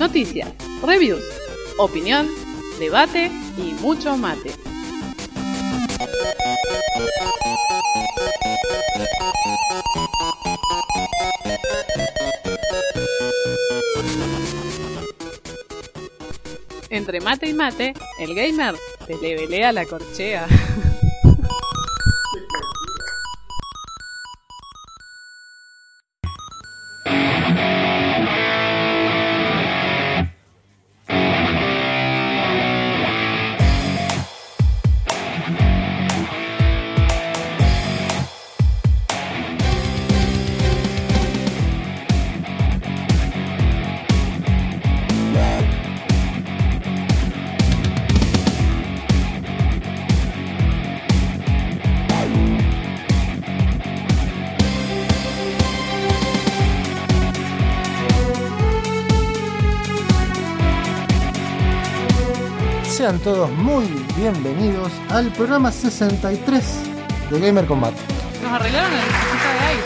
Noticias, reviews, opinión, debate y mucho mate. Entre mate y mate, el gamer te le velea la corchea. Sean todos muy bienvenidos al programa 63 de Gamer Combat. Nos arreglaron la necesita de aire.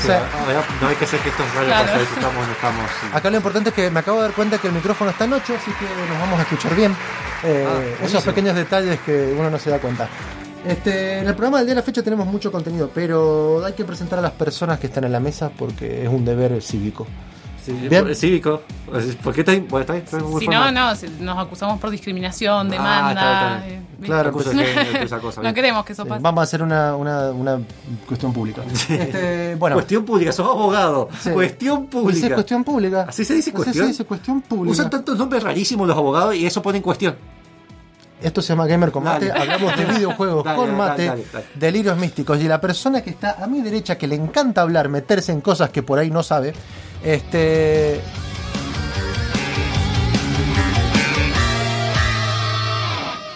Sí. No, no, no hay que hacer que esto vaya Claro. a pasar, estamos, estamos. sí. Acá lo importante es que me acabo de dar cuenta que el micrófono está en 8, así que nos vamos a escuchar bien. Eh, Ah, esos pequeños detalles que uno no se da cuenta. Este, en el programa del día de la fecha tenemos mucho contenido, pero hay que presentar a las personas que están en la mesa porque es un deber cívico. Sí, Bien. Cívico. ¿Por qué está, bueno, está, está muy Si no, formal. no, si nos acusamos por discriminación, Ah, demanda. está bien, está bien. eh. Claro, Acusa pero- que- esa cosa, no queremos que eso Sí, pase. vamos a hacer una, una, una cuestión pública. Este, bueno, Cuestión pública, sos abogado. Sí. Cuestión dice pública. cuestión pública. ¿Así se dice Así cuestión? se dice cuestión pública. Usan tantos nombres rarísimos los abogados y eso pone en cuestión. Esto se llama Gamer con Mate. Dale. Hablamos de videojuegos Dale, con dale, mate, dale, dale. delirios místicos. Y la persona que está a mi derecha, que le encanta hablar, meterse en cosas que por ahí no sabe, este.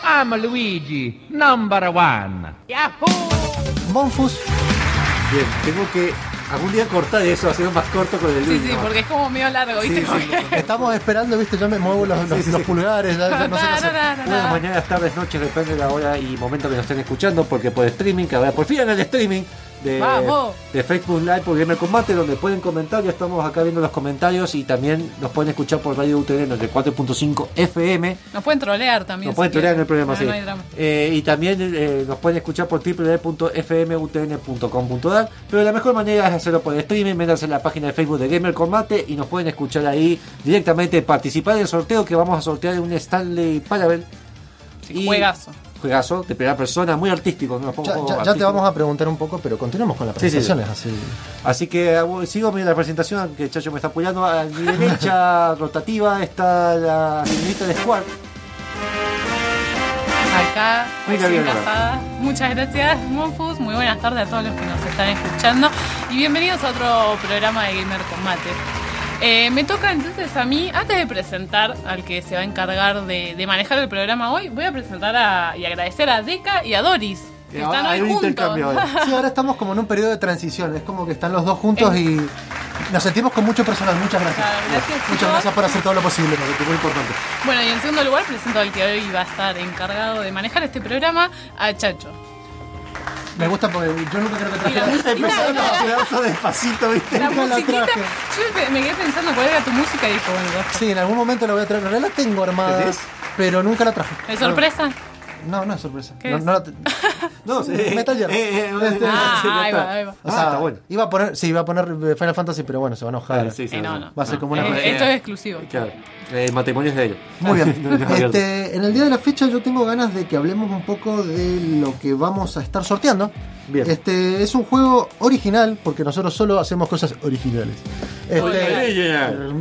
I'm Luigi, number one. Monfus, Bien, tengo que algún día cortar eso, hacerlo más corto con el Sí, sí, porque es como medio largo, ¿viste? Sí, sí, Como que- estamos esperando, viste, yo me muevo los, los- Sí, sí, los sí. pulgares, ya- ya no sé qué. Buenas mañanas, tardes, noches, depende de la hora y momento que nos estén escuchando, porque por streaming, que ahora por fin en el streaming de, Facebook Live por Gamer Combate, donde pueden comentar, ya estamos acá viendo los comentarios y también nos pueden escuchar por Radio UTN de 4.5 FM. Nos pueden trolear también. Nos pueden trolear en el programa, No, sí. no. Eh, y también eh, nos pueden escuchar por www.fmutn.com.ar. Pero la mejor manera es hacerlo por streaming. Métanse en la página de Facebook de Gamer Combate y nos pueden escuchar ahí directamente. Participar del sorteo que vamos a sortear un Stanley Parabel. Sí, juegazo. Juegazo de primera persona, muy artístico. Ya, te vamos a preguntar un poco, pero continuemos con las Sí, sí, sí. presentaciones. Así. Así que uh, sigo viendo la presentación que Chacho me está apoyando. A mi derecha rotativa está la señorita de Squad. Acá, Muy recién bien, casada. Muchas gracias, Monfus. Muy buenas tardes a todos los que nos están escuchando. Y bienvenidos a otro programa de Gamer Combate. Eh, me toca entonces a mí, antes de presentar al que se va a encargar de, de manejar el programa hoy, voy a presentar a- y agradecer a Deca y a Doris, que Eh, están hay hoy un juntos. intercambio ahora. Sí, ahora estamos como en un periodo de transición. Es como que están los dos juntos y nos sentimos con mucho personal. Muchas gracias. Claro, gracias, Muchas gracias por hacer todo lo posible. que es muy importante. Bueno, y en segundo lugar presento al que hoy va a estar encargado de manejar este programa, a Chacho. Me gusta porque yo nunca creo que traje la música- Empezaron a aplauso despacito, ¿viste? La musiquita, traje. yo me- quedé pensando cuál era tu música y dije, bueno. Sí, en algún momento la voy a traer. En realidad la tengo armada, pero nunca la traje. ¿De sorpresa? No, no es sorpresa. ¿Qué No, es? no No, sí. Metal Gear. Eh, eh, Este- Ah, sí, ahí va, ahí va. o Ah, sea, está bueno. Iba a poner, sí, iba a poner eh, Final Fantasy, pero bueno, se va a enojar. Sí, sí, Sí, no, no. Va a ser como una Eh, esto es exclusivo. Claro. El matrimonio es de ellos. Muy bien. Este, en el día de la fecha yo tengo ganas de que hablemos un poco de lo que vamos a estar sorteando. Bien. Este es un juego original porque nosotros solo hacemos cosas originales. Este, Original.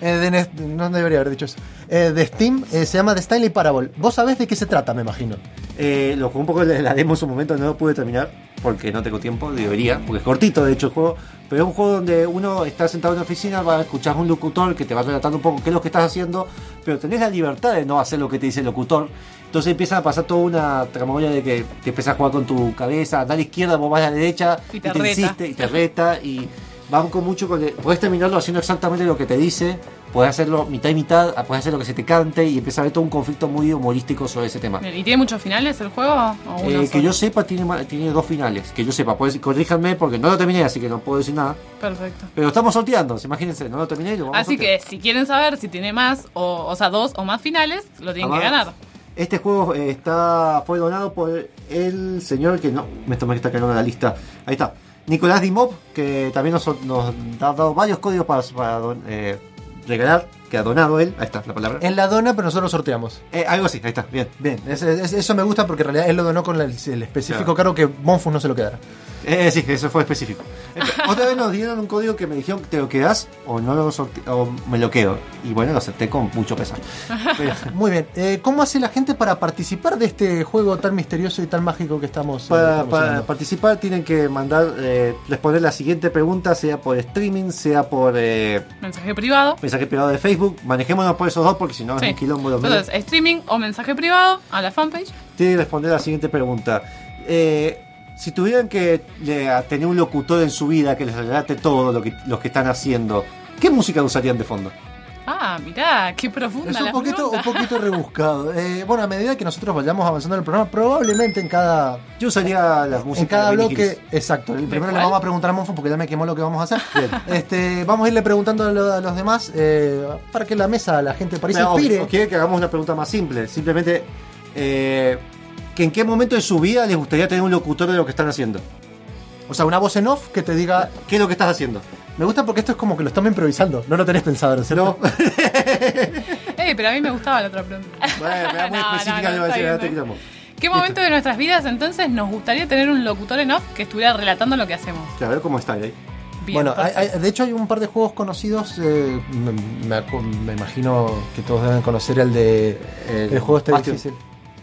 Eh, de no debería haber dicho eso. Eh, de Steam, eh, se llama The Stanley Parable. ¿Vos sabés de qué se trata, me imagino? Eh, lo jugué un poco la demo en su momento, no lo pude terminar porque no tengo tiempo, debería, porque es cortito de hecho el juego, pero es un juego donde uno está sentado en una oficina, va a escuchar un locutor que te va relatando un poco qué es lo que estás haciendo, pero tenés la libertad de no hacer lo que te dice el locutor. Entonces empieza a pasar toda una tramoya de que te empiezas a jugar con tu cabeza, andar a la izquierda, vos vas a la derecha, Y te reta. insiste, y te reta, y van con mucho con... Podés terminarlo haciendo exactamente lo que te dice, podés hacerlo mitad y mitad, podés hacer lo que se te cante, y empieza a haber todo un conflicto muy humorístico sobre ese tema. ¿Y tiene muchos finales el juego? ¿O uno Eh, que yo sepa, tiene, tiene dos finales. Que yo sepa, pues, corríjanme porque no lo terminé, así que no puedo decir nada. Perfecto. Pero estamos sorteando, imagínense, no lo terminé y lo vamos a Así sortear. que si quieren saber si tiene más, o, o sea, dos o más finales, lo tienen que Además, ganar. Este juego eh, está fue donado por el señor que no, me que está en la lista. Ahí está. Nicolás Dimov, que también nos, nos ha dado varios códigos para, para don- eh, regalar, que ha donado él. Ahí está la palabra. En la dona, pero nosotros sorteamos. Eh, algo así, ahí está, bien. Bien, es- es- eso me gusta porque en realidad él lo donó con el, el específico Claro. cargo que Monfus no se lo quedara. Eh, sí, eso fue específico. Eh, Otra vez nos dieron un código que me dijeron, ¿te lo quedas o no lo sorte- o me lo quedo? Y bueno, lo acepté con mucho pesar. Pero, Muy bien, eh, ¿cómo hace la gente para participar de este juego tan misterioso y tan mágico que estamos, eh, para, participar tienen que mandar, eh, responder la siguiente pregunta, sea por streaming, sea por eh, Mensaje privado. mensaje privado de Facebook. Manejémonos por esos dos porque si no Sí. es un quilombo. Entonces, streaming o mensaje privado a la fanpage. Tienen que responder la siguiente pregunta. Eh, si tuvieran que eh, tener un locutor en su vida que les relate todo lo que, lo que están haciendo, ¿qué música usarían de fondo? Ah, mirá, qué profunda Es un la poquito, un pregunta. poquito rebuscado. Eh, bueno, a medida que nosotros vayamos avanzando en el programa, probablemente en cada, Yo usaría las músicas en cada de bloque, Hills. exacto. El primero le vamos a preguntar a Monfus porque ya me quemó lo que vamos a hacer. Este, vamos a irle preguntando a, lo- a los demás eh, para que la mesa, la gente Pero, o- inspire. o quiere que hagamos una pregunta más simple. Simplemente, eh, que ¿en qué momento de su vida les gustaría tener un locutor de lo que están haciendo? O sea, una voz en off que te diga. ¿Qué es lo que estás haciendo? Me gusta porque esto es como que lo estamos improvisando. No lo tenés pensado, ¿no es cierto? No. Ey, pero a mí me gustaba la otra pregunta. Bueno, era muy No, no, específica, no, le voy a está decir, bien, ahora te está quitamos. ¿Qué momento de nuestras vidas entonces nos gustaría tener un locutor en off que estuviera relatando lo que hacemos? A ver cómo está ahí. Bien, bueno, hay- de hecho hay un par de juegos conocidos. eh, me, me acu- me imagino que todos deben conocer el de. El, juego este Bastion. difícil.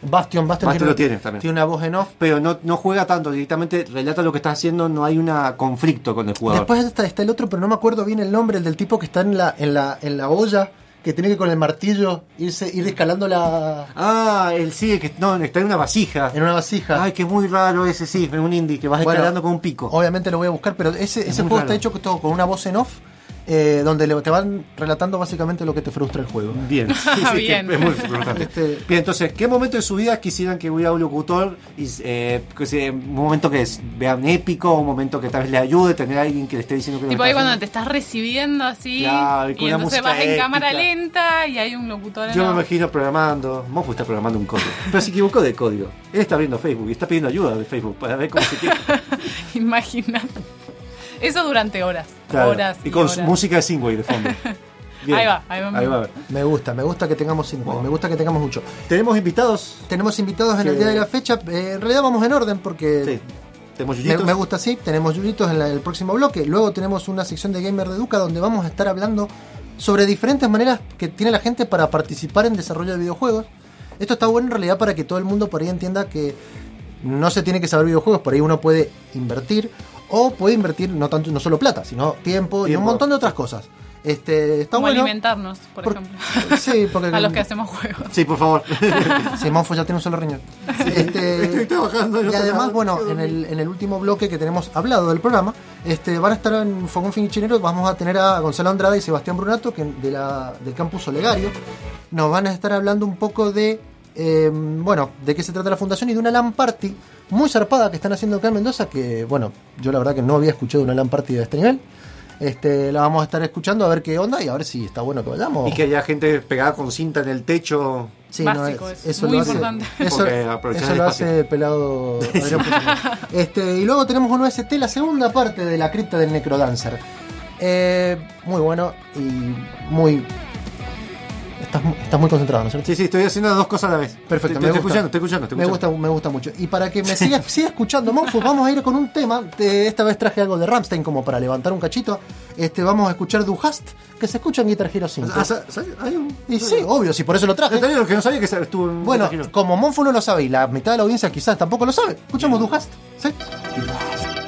Bastion, Bastion, Bastion lo tiene también. Tiene una voz en off. Pero no, no juega tanto, directamente relata lo que está haciendo, no hay un conflicto con el jugador. Después está, está el otro, pero no me acuerdo bien el nombre, el del tipo que está en la, en la, en la olla, que tiene que con el martillo irse, ir escalando la. Ah, el sí, que no, está en una vasija. en una vasija. Ay, que muy raro ese, sí, en un indie, que vas Bueno, escalando con un pico. Obviamente lo voy a buscar, pero ese, ese juego raro. está hecho todo con una voz en off, eh, donde le- te van relatando básicamente lo que te frustra el juego. Bien, sí, sí, que Bien. es muy frustrante. Este- Bien, entonces, ¿qué momento de su vida quisieran que hubiera un locutor? Y, eh, que sea un momento que es, vean épico, un momento que tal vez le ayude, tener a alguien que le esté diciendo que lo Tipo ahí cuando te estás recibiendo así Claro, y con y entonces vas en cámara lenta y hay un locutor en Yo me imagino programando. Mofu está programando un código. Pero se equivocó de código. Él está abriendo Facebook y está pidiendo ayuda de Facebook para ver cómo se quiere. Imagínate. Eso durante horas. Claro. Horas. y con horas. música de Singway de fondo. Bien. Ahí va, ahí va. Ahí va. Me gusta, me gusta que tengamos cinco, me gusta que tengamos mucho. Tenemos invitados. Tenemos invitados en el día de la fecha, eh, en realidad vamos en orden porque Sí. Tenemos me, me gusta así, tenemos Yuyitos en la- el próximo bloque, luego tenemos una sección de Gamer de Educa donde vamos a estar hablando sobre diferentes maneras que tiene la gente para participar en desarrollo de videojuegos. Esto está bueno en realidad para que todo el mundo por ahí entienda que no se tiene que saber videojuegos, por ahí uno puede invertir o puede invertir no tanto no solo plata, sino tiempo, y un montón de otras cosas. Este, está Como bueno. alimentarnos, por, Por- ejemplo. Sí, porque A los que hacemos juegos. Sí, por favor. Simón ya tiene un solo riñón. Este, Estoy trabajando en y además, bueno, en el, en el último bloque que tenemos hablado del programa, este, van a estar en Fogón Finichinero, vamos a tener a Gonzalo Andrade y Sebastián Brunato, que de la, del campus Olegario. Nos van a estar hablando un poco de, eh, bueno, de qué se trata la fundación y de una LAN party muy zarpada que están haciendo acá en Mendoza, que, bueno, yo la verdad que no había escuchado una LAN party de este nivel. Este, la vamos a estar escuchando a ver qué onda y a ver si está bueno que vayamos. Y que haya gente pegada con cinta en el techo. Sí, Básico es- eso, muy lo hace- importante. Eso, aprovechar eso lo hace pelado. Este, y luego tenemos un OST, la segunda parte de la cripta del Necrodancer. Eh, muy bueno y muy. Estás, mu- estás muy concentrado, ¿no es cierto? Sí, sí, estoy haciendo dos cosas a la vez. Perfecto, me estoy gusta. escuchando, estoy escuchando, estoy Me gusta, escuchando. me gusta mucho. Y para que me siga, siga escuchando, Monfus, vamos a ir con un tema. Esta vez traje algo de Ramstein como para levantar un cachito. Este, vamos a escuchar Du Hast, que se escucha en Guitar Hero 5. Ah. Hay un- y sí, obvio, si por eso lo traje. También lo que no sabía que estuvo en Bueno, como Monfu no lo sabe y la mitad de la audiencia quizás tampoco lo sabe, escuchamos Du Hast. ¿sí? Du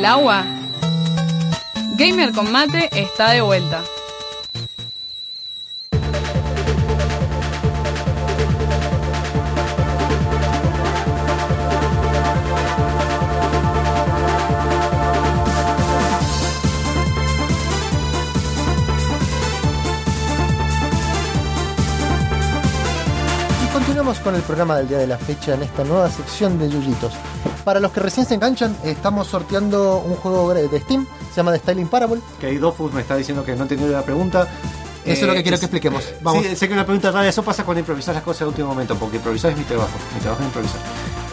el agua? Gamer con mate está de vuelta. Continuamos con el programa del día de la fecha en esta nueva sección de Yuyitos. Para los que recién se enganchan, estamos sorteando un juego de Steam, se llama The Styling Parable. Que ahí Dofus me está diciendo que no entendió la pregunta. Eso es lo Eh, que quiero es- que expliquemos. Vamos. Sí, sé que una pregunta rara, eso pasa cuando improvisas las cosas al último momento, porque improvisar es mi trabajo. Mi trabajo es improvisar.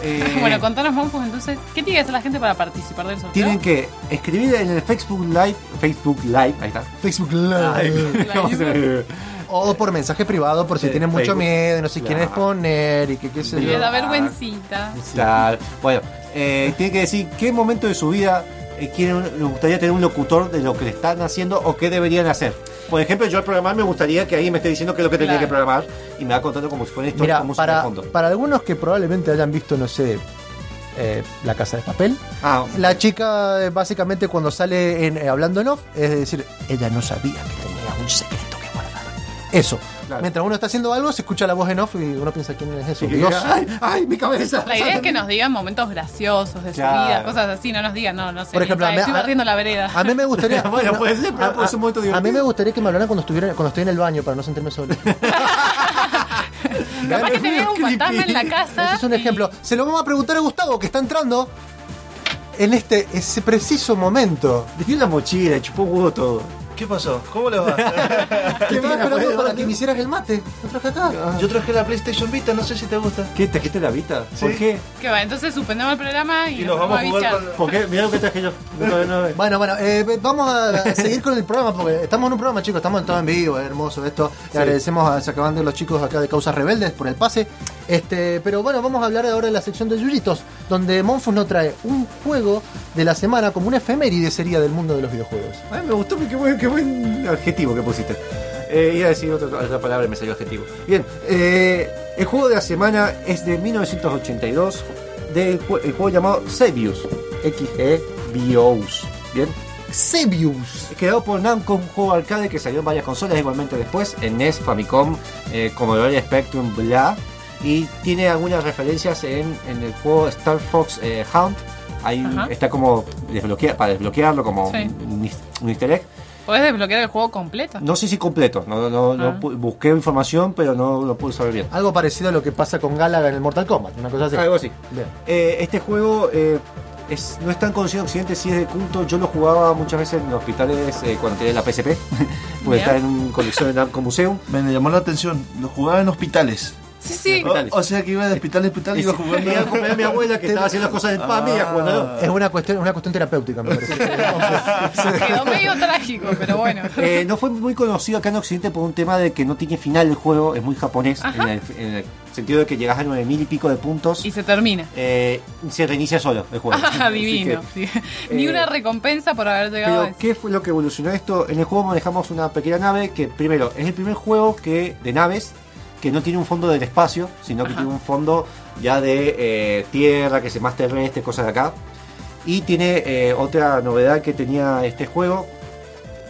Eh, Bueno, contanos, Monfus, entonces, ¿qué tiene que hacer la gente para participar del sorteo? tienen que escribir en el Facebook Live, Facebook Live, ahí está. Facebook Live. ¿Cómo se me- O por mensaje privado, por si tienen mucho Facebook. miedo, no se quieren Claro. exponer y que qué sé Y yo. le da vergüencita. Claro. Bueno, eh, tiene que decir qué momento de su vida eh, quieren, les gustaría tener un locutor de lo que le están haciendo o qué deberían hacer. Por ejemplo, yo al programar me gustaría que alguien me esté diciendo qué es lo que Claro. que programar y me va contando como si fuera esto Mira, de para, fondo. para algunos que probablemente hayan visto, no sé, eh, La Casa de Papel, Ah, la chica eh, básicamente cuando sale en, eh, hablando en off, es decir, ella no sabía que tenía un secreto que guardar. Eso. Claro. Mientras uno está haciendo algo, se escucha la voz en off y uno piensa quién es eso. Dios. ¡Ay, ay, mi cabeza! La idea es que nos digan momentos graciosos de su vida, cosas así, no nos digan, no, no sé. Por ejemplo, mientras a mí- estoy barriendo la vereda. A mí me gustaría. Bueno, puede ser, pero a, puede ser un momento a- a mí divertido. me gustaría que me hablaran cuando estuviera cuando estoy en el baño para no sentirme solo. Capaz que tenés un fantasma en la casa. Ese es un y- ejemplo. Se lo vamos a preguntar a Gustavo, que está entrando en este ese preciso momento. Dejé la mochila, chupó huevo todo. ¿Qué pasó? ¿Cómo le va? Te estaba esperando para que me hicieras el mate. Lo traje acá. Yo traje la PlayStation Vita, no sé si te gusta. ¿Qué? ¿Trajiste la vista? ¿Por Sí. qué? Que va, entonces suspendemos el programa y, Y nos vamos a jugar viciar. con... ¿Por qué? Mira lo que traje yo. No, no, no. Bueno, bueno, eh, vamos a seguir con el programa porque estamos en un programa, chicos, estamos en todo en vivo, es hermoso esto. Le agradecemos a Sacabande los chicos acá de Causas Rebeldes por el pase. Este, pero bueno, vamos a hablar ahora de la sección de Yuyitos, donde Monfus nos trae un juego de la semana como una efeméride sería del mundo de los videojuegos. Ay, me gustó, qué buen, qué buen adjetivo que pusiste. Eh, iba a decir otra, otra palabra y me salió adjetivo. Bien, eh, el juego de la semana es de 1982, del el juego llamado Xevious. X-E-V-O-U-S. Bien, Xevious. creado por Namco, un juego arcade que salió en varias consolas igualmente después, en NES, Famicom, eh, Commodore Spectrum, bla. Y tiene algunas referencias en, en el juego Star Fox eh, Hunt. Ahí Ajá. está como desbloquea, para desbloquearlo como Sí. un, un easter egg. Podés desbloquear el juego completo. No sé si completo, no, no, no Ah. busqué información, pero no lo pude saber bien. Algo parecido a lo que pasa con Galaga en el Mortal Kombat, una cosa así. Algo así. Bien. Eh, este juego eh, es, no es tan conocido en Occidente, sí es de culto. Yo lo jugaba muchas veces en hospitales eh, cuando tenía la PSP, porque está en un colección de Namco Museum. Me llamó la atención, lo jugaba en hospitales. Sí, sí. O, o sea que iba de hospital en hospital y iba jugando. Me iba a a mi abuela que estaba haciendo las cosas PAMI y Ah. jugando. Es una cuestión, una cuestión terapéutica, me parece. Quedó medio trágico, pero bueno. Eh, no fue muy conocido acá en Occidente por un tema de que no tiene final el juego, es muy japonés, Ajá. en el, en el sentido de que llegas a 9000 y pico de puntos. Y se termina. eh, se reinicia solo el juego. Ah, divino. que- sí. Ni eh, una recompensa por haber llegado a Pero, ¿qué fue lo que evolucionó esto? En el juego manejamos una pequeña nave que, primero, es el primer juego que de naves que no tiene un fondo del espacio, sino que Ajá. tiene un fondo ya de eh, tierra, que es más terrestre, cosas de acá. Y tiene eh, otra novedad que tenía este juego,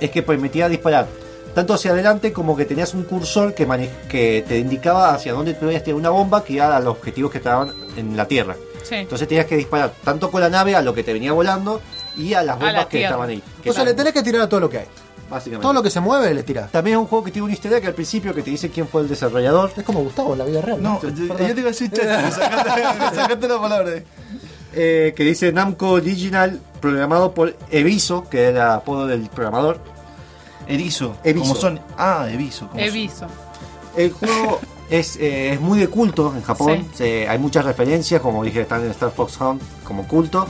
es que permitía disparar tanto hacia adelante como que tenías un cursor que, mane- que te indicaba hacia dónde podías tirar una bomba que iba a los objetivos que estaban en la Tierra. Sí. Entonces tenías que disparar tanto con la nave a lo que te venía volando y a las A la bombas que estaban ahí. que O sea, le tenés que tirar a todo lo que hay. Básicamente. Todo lo que se mueve le tirás. También es un juego que tiene un easter egg al principio que te dice quién fue el desarrollador. Es como Gustavo en la vida real. No, yo, yo te iba a decir, me sacaste, la palabra. eh, que dice Namco Original, programado por Eviso, que era el apodo del programador. Erizo. Erizo. Como son. Ah, Eviso. como Eviso. El juego es, eh, es muy de culto en Japón. Sí. Hay muchas referencias, como dije, están en Star Fox Hunt como culto.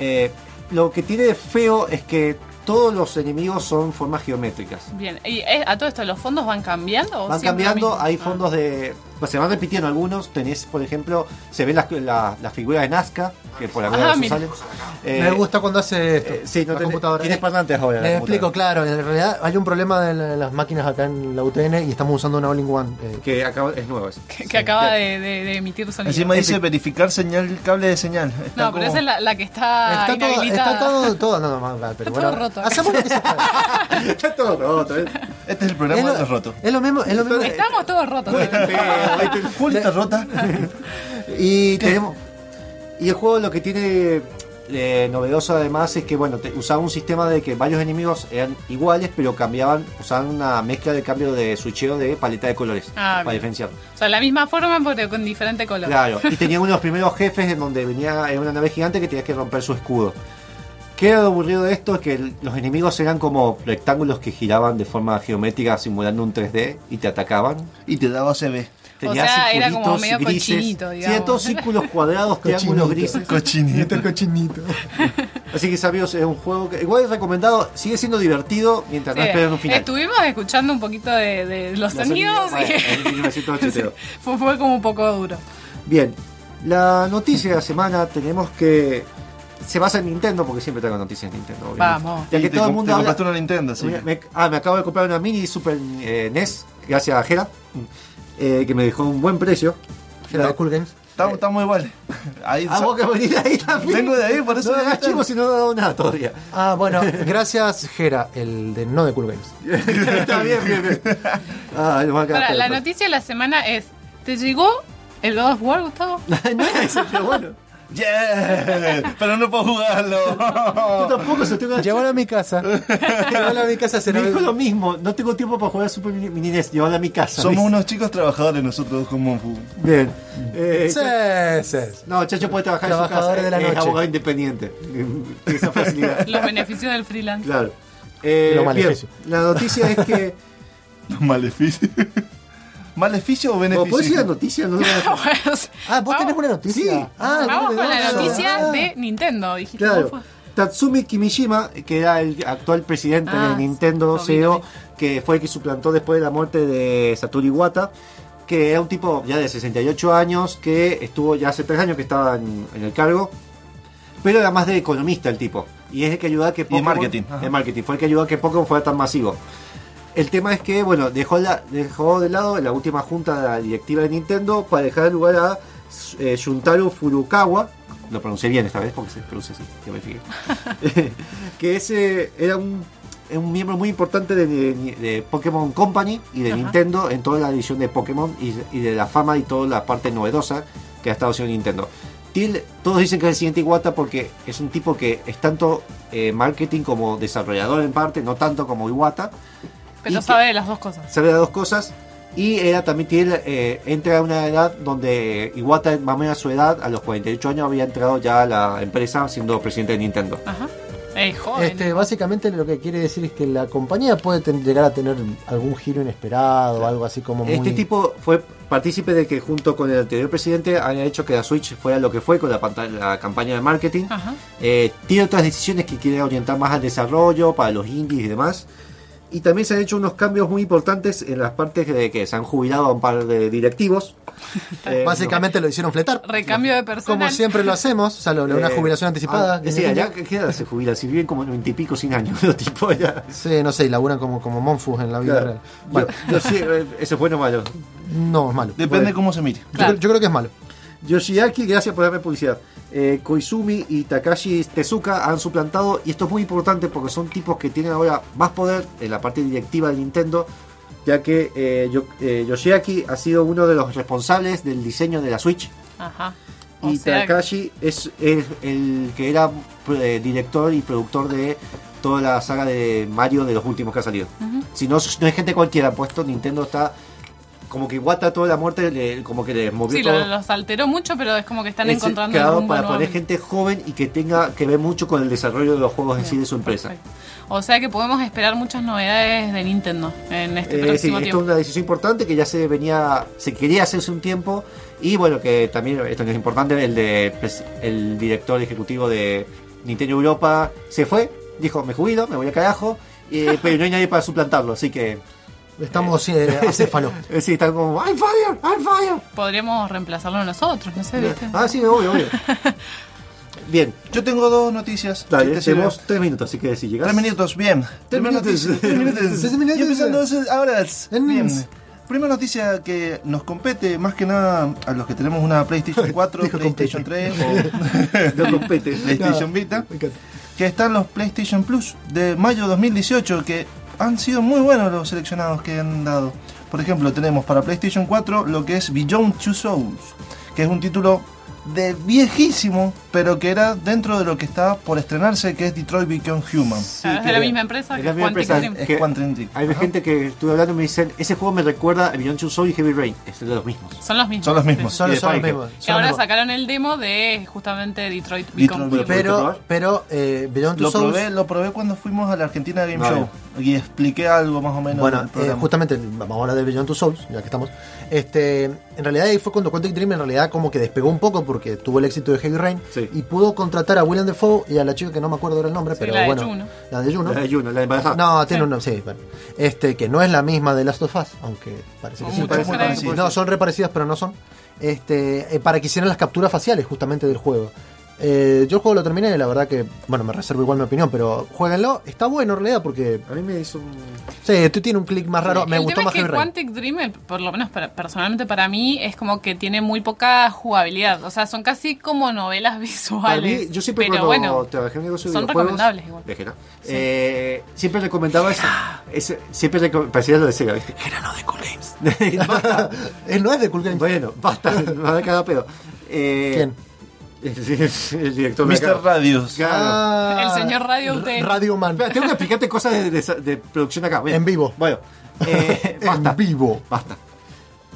Eh, lo que tiene de feo es que todos los enemigos son formas geométricas. Bien. ¿Y a todo esto los fondos van cambiando? o Van cambiando, hay Ah. fondos de. Pues se van repitiendo algunos. Tenés, por ejemplo, se ven las, la- las figuras de Nazca, que por alguna Ah, mira. salen. Eh, Me gusta cuando hace esto. eh, sí, no la tenés, computadora. tienes parlantes ahora. la Les explico, claro, en realidad hay un problema de la- las máquinas acá en la UTN y estamos usando una All-in-One. eh, Que acaba, es nuevo eso. Que, que acaba de, de- de emitir sonido. Encima dice verificar señal, cable de señal. Está no, pero como- esa es la, la que está, está, todo, está todo, todo, no, no, no, pero Está bueno, todo roto. hacemos lo que se puede. Está todo roto, ¿eh? Este es el programa Es de lo, los rotos. es lo mismo, es lo mismo. Estamos todos rotos. Juli está rota. Y tenemos. Y el juego lo que tiene eh, novedoso además es que bueno, te- usaba un sistema de que varios enemigos eran iguales, pero cambiaban, usaban una mezcla de cambio de switcheo de paleta de colores Ah, para bien. diferenciar. O sea, la misma forma, pero con diferente color. Claro, y tenía uno de los primeros jefes en donde venía en una nave gigante que tenías que romper su escudo. ¿Qué era lo aburrido de esto? Es que el- los enemigos eran como rectángulos que giraban de forma geométrica simulando un 3D y te atacaban. Y te daba CB. Tenía sea, era como medio grises. cochinito, Sí, digamos. todos círculos cuadrados, triángulos grises. Cochinito. cochinito. Así que amigos, es un juego que igual es recomendado, sigue siendo divertido mientras no Sí, esperan un final. Estuvimos escuchando un poquito de, de los Los sonidos sonidos, y bueno, 1980. fue, fue como un poco duro. Bien, la noticia de la semana tenemos que se basa en Nintendo porque siempre traigo noticias de Nintendo. obviamente. Vamos. Ya que te todo el mundo te habla- compraste una Nintendo, así Me- me- ah, me acabo de comprar una mini Super eh, NES, gracias a Jera, eh, que me dejó un buen precio. Era de Cool Games. Estamos, estamos igual. Ahí Ah, vos que venís de ahí también. Vengo de ahí, por eso No hagas chicos si no he dado nada todavía. Ah, bueno, gracias, Jera, el de no de Cool Games. Está bien, bien, bien. Ah, nos va a la noticia de la semana es: ¿te llegó el God of War, Gustavo? no ese, pero bueno. Yeah, pero no puedo jugarlo. Yo tampoco se tengo Llévalo a mi casa. Llévalo a mi casa. Se Me dijo lo mismo, no tengo tiempo para jugar Super Mini, NES, llévala a mi casa. Somos unos chicos trabajadores nosotros con Monfu. Bien. Eh, Sí, sí. No, Chacho puede trabajar en su casa, Trabajadores de la es noche. abogado independiente. Tiene esa facilidad. Los beneficios del freelance. Claro. Eh, Lo bien, maleficio. la noticia es que. Maleficio. ¿Maleficio o beneficio? ¿Puedes decir la noticia? No, no, no. Ah, vos tenés una noticia. Sí. Ah, Vamos con la no. noticia Ah. de Nintendo, dijiste. Claro. Tatsumi Kimishima, que era el actual presidente Ah, de Nintendo vi, CEO, que fue el que suplantó después de la muerte de Satoru Iwata, que era un tipo ya de 68 años, que estuvo ya hace 3 años que estaba en, en el cargo, pero era más de economista el tipo. Y es el que ayudó a que de marketing, ajá. De marketing, fue el que ayudó a que Pokémon fuera tan masivo. El tema es que, bueno, dejó, la, dejó de lado la última junta de la directiva de Nintendo para dejar lugar a eh, Shuntaro Furukawa, lo pronuncié bien esta vez porque se pronuncia así, que me fijé. que ese era un, un miembro muy importante de, de- de Pokémon Company y de Ajá. Nintendo en toda la edición de Pokémon y, y de la fama y toda la parte novedosa que ha estado haciendo Nintendo. Tiene- todos dicen que es el siguiente Iwata porque es un tipo que es tanto eh, marketing como desarrollador en parte, no tanto como Iwata. Pero sabe de las dos cosas. sabe las dos cosas y era también tiene eh, entra a una edad donde Iwata más o menos a su edad a los 48 años había entrado ya a la empresa siendo presidente de Nintendo Ajá. Ey, joven. Este, básicamente lo que quiere decir es que la compañía puede ten- llegar a tener algún giro inesperado, algo así como muy... este tipo fue partícipe de que junto con el anterior presidente haya hecho que la Switch fuera lo que fue con la, la campaña de marketing Ajá. Eh, tiene otras decisiones que quiere orientar más al desarrollo para los indies y demás y también se han hecho unos cambios muy importantes en las partes de que se han jubilado a un par de directivos Eh, Básicamente lo hicieron fletar. Recambio de personal. Como siempre lo hacemos, o sea, lo- lo- una Eh, jubilación anticipada. Ah, que sí, allá ¿qué edad se jubilan, si viven como 90 y pico, 100 años, los tipos ya. Sí, no sé, y laburan como, como Monfus en la vida Claro. real. Yo- Bueno, yo sí, eh, eso es bueno o malo. no, es malo. Depende Bueno. cómo se mire. Yo, Claro. creo- yo creo que es malo. Yoshiaki, gracias por darme publicidad. Eh, Koizumi y Takashi Tezuka han suplantado, y esto es muy importante porque son tipos que tienen ahora más poder en la parte directiva de Nintendo, ya que eh, Yo- eh, Yoshiaki ha sido uno de los responsables del diseño de la Switch. Ajá. Y sea, Takashi es el, el que era director y productor de toda la saga de Mario de los últimos que ha salido. Si no, no es gente cualquiera, puesto Nintendo está como que Iwata toda la muerte, le- como que le movió Sí, todo. lo- los alteró mucho, pero es como que están Ese- encontrando el claro, rumbo para poner nuevamente. gente joven y que tenga que ver mucho con el desarrollo de los juegos en sí de su empresa. Perfecto. O sea que podemos esperar muchas novedades de Nintendo en este Eh, sí, próximo esto es tiempo. una decisión importante que ya se venía, se quería hacerse un tiempo y bueno, que también esto es importante, el de el director ejecutivo de Nintendo Europa se fue, dijo me jubilo, me voy a carajo, eh, pero no hay nadie para suplantarlo, así que Estamos eh, acéfalo. eh, sí, están como I'm fire, I'm fire. Podríamos reemplazarlo nosotros, no sé, ¿viste? Ah, sí, obvio, obvio. Bien, Yo tengo dos noticias. dale, Si te sirve. tenemos tres minutos, así que si llegas. Tres minutos, bien. Primera minutos. Tres minutos. Tres minutos. Y empezando entonces, ahora. Bien. Primera noticia que nos compete más que nada a los que tenemos una PlayStation 4, Dijo PlayStation compete. 3 o No compete. PlayStation Vita, Me encanta. que están los PlayStation Plus de mayo 2018 que han sido muy buenos los seleccionados que han dado. Por ejemplo, tenemos para PlayStation 4 lo que es Beyond Two Souls, que es un título de viejísimo, pero que era dentro de lo que estaba por estrenarse, que es Detroit Become Human. Es de la misma empresa Es que la misma Quantic empresa, Dream. Es que Quantum Dream. Hay Ajá. gente que estuve hablando y me dicen, ese juego me recuerda a Beyond Two Soul y Heavy Rain. Es de los mismos. Son los mismos. Son los mismos. Son, son los mismos. Que ahora mismos. sacaron el demo de justamente Detroit Become Human. Pero, pero eh, Beyond Two Lo Souls, probé, lo probé cuando fuimos a la Argentina Game Vale. Show y expliqué algo más o menos bueno, eh, justamente vamos a hablar de Beyond Two Souls, ya que estamos. Este, en realidad ahí fue cuando Quantic Dream en realidad como que despegó un poco porque tuvo el éxito de Heavy Rain Sí. y pudo contratar a William Defoe y a la chica que no me acuerdo ahora el nombre, Sí, pero la de bueno, Juno. la de Juno. La de Juno, la de. No, tiene Sí. un nombre, sí, bueno. Este, que no es la misma de Last of Us, aunque parece que sí. parece. No, son reparecidas, pero no son. Este, eh, para que hicieran las capturas faciales justamente del juego. Eh, yo el juego lo terminé, la verdad que, bueno, me reservo igual mi opinión, pero jueguenlo. Está bueno en realidad porque, A mí me hizo un... sí, tú tiene un clic más raro. me el gustó tema más es que Heavy Rain. Quantic Dream, el- por lo menos para- personalmente para mí, es como que tiene muy poca jugabilidad. O sea, son casi como novelas Para visuales. mí, yo siempre pero cuando bueno, trabajé en un negocio de son recomendables igual. déjela, eh, siempre recomendaba ese, ese- siempre recom- parecía lo de Sega, ¿viste? Era no de Cool Games. Basta. Él no es de Cool Games. bueno, basta, me va a dar cada pedo. Eh, ¿Quién? El, director de Mr. Radios. Claro. El señor Radio UT. Radio Man. Espera, tengo que explicarte cosas de, de- de producción acá. En vivo. Bueno, eh, basta. En vivo. Basta.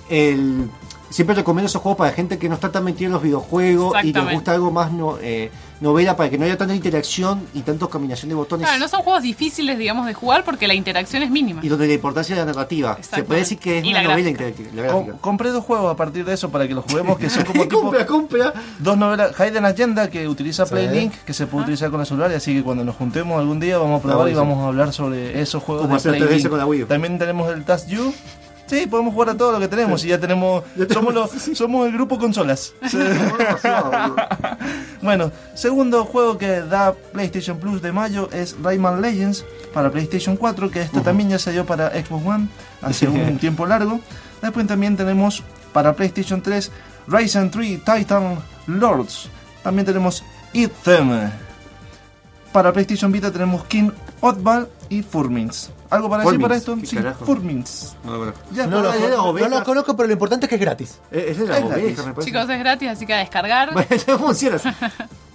El, siempre recomiendo esos juegos para gente que no está tan metida en los videojuegos y les gusta algo más no, eh, novela para que no haya tanta interacción y tanto combinación de botones. Claro, no son juegos difíciles, digamos, de jugar porque la interacción es mínima. Y donde la importancia de la narrativa. Se puede decir que es Y una la novela gráfica. interactiva. la Com- gráfica. compré dos juegos a partir de eso para que los juguemos, que son como tipo compra, compra. dos novelas. Hidden Agenda, que utiliza. Playlink, que se puede utilizar con el celular, así que cuando nos juntemos algún día vamos a probar y vamos a hablar sobre esos juegos Como de hacer 3DS Playlink. con la Wii U. También tenemos el Task You. Sí, podemos jugar a todo lo que tenemos y ya tenemos. somos, los, somos el grupo consolas. Sí. Bueno, segundo juego que da PlayStation Plus de mayo es Rayman Legends para PlayStation 4, que esto también ya salió para Xbox One hace un tiempo largo. Después también tenemos para PlayStation 3 Ryzen 3 Titan Lords. También tenemos Them. Para PlayStation Vita tenemos King Oddball y Furmins. ¿Algo para decir para esto? ¿qué Sí, carajo? Furmins. No, bueno. Ya, No lo, no conozco, pero lo importante es que es gratis. Eh, Es la gratis. Chicos, es gratis, así que a descargar. Bueno, no funciona.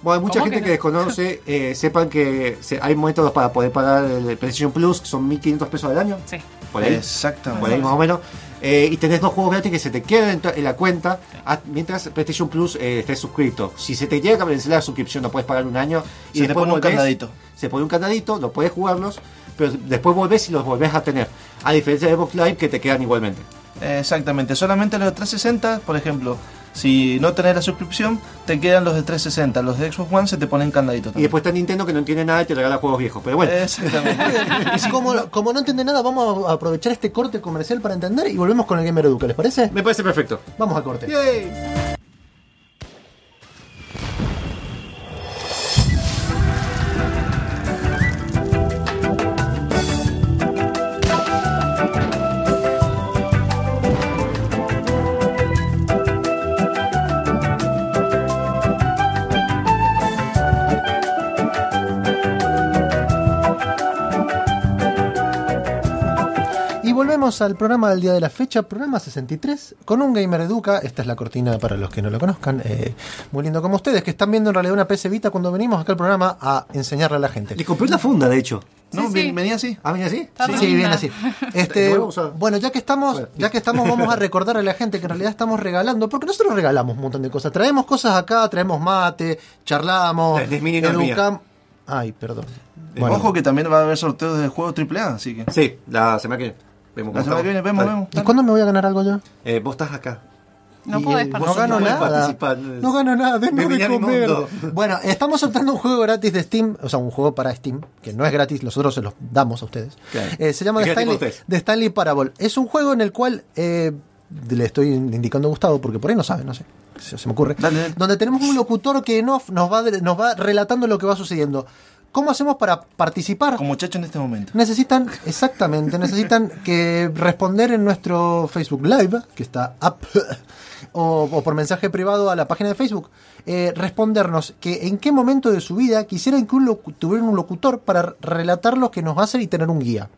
Bueno, hay mucha ¿Cómo gente que que, no? desconoce, eh, sepan que se- hay métodos para poder pagar el PlayStation Plus, que son 1500 pesos al año, Sí. por ahí, Exactamente. por ahí más o menos. Eh, y tenés dos juegos gratis que se te quedan en, la cuenta ah, mientras PlayStation Plus eh, estés suscrito. Si se te llega a vencer la suscripción, no puedes pagar un año. Y Se te pone un volvés- candadito. Se pone un candadito, lo puedes jugarlos, pero después volvés y los volvés a tener. A diferencia de Xbox Live, que te quedan igualmente. Exactamente, solamente los de 360, por ejemplo, si no tenés la suscripción, te quedan los de 360, los de Xbox One se te ponen candadito Y también. después está Nintendo que no entiende nada y te regala juegos viejos. Pero bueno, Exactamente. Y como, como no entiende nada, vamos a aprovechar este corte comercial para entender y volvemos con el Gamer Educa, ¿les parece? me parece perfecto. Vamos al corte. Yay. Volvemos al programa del día de la fecha, programa 63, con un Gamer Educa. Esta es la cortina para los que no lo conozcan. eh, muy lindo como ustedes, que están viendo en realidad una PC Vita cuando venimos acá al programa a enseñarle a la gente. Le compré una funda, de hecho. no, Sí, ven- sí. venía así. ¿Ah, venía así? Está Sí, sí, bien así. Este, bueno, ya que estamos, ya que estamos, vamos a recordar a la gente que en realidad estamos regalando, porque nosotros regalamos un montón de cosas. Traemos cosas acá, traemos mate, charlamos, La de Mini no es mía. educam- Ay, perdón. Bueno, Ojo que también va a haber sorteos de juegos AAA, así que. Sí, la semana que viene. Vemos La semana que viene vemos, vemos. ¿Y cuándo me voy a ganar algo yo? Eh, vos estás acá. No podés participar. No gano nada. No gano nada. Denme de comer. Bueno, estamos soltando un juego gratis de Steam, o sea, un juego para Steam, que no es gratis, nosotros se los damos a ustedes. Eh, se llama The Stanley. The Stanley Parable. Es un juego en el cual eh, le estoy indicando a Gustavo, porque por ahí no sabe, no sé. Se, se me ocurre. Dale, dale. Donde tenemos un locutor que en off nos va, nos va relatando lo que va sucediendo. ¿Cómo hacemos para participar? Como muchacho en este momento. Necesitan, exactamente, necesitan que responder en nuestro Facebook Live, que está up, o, o por mensaje privado a la página de Facebook, eh, respondernos que en qué momento de su vida quisieran que un tuvieran un locutor para relatar lo que nos hacer y tener un guía.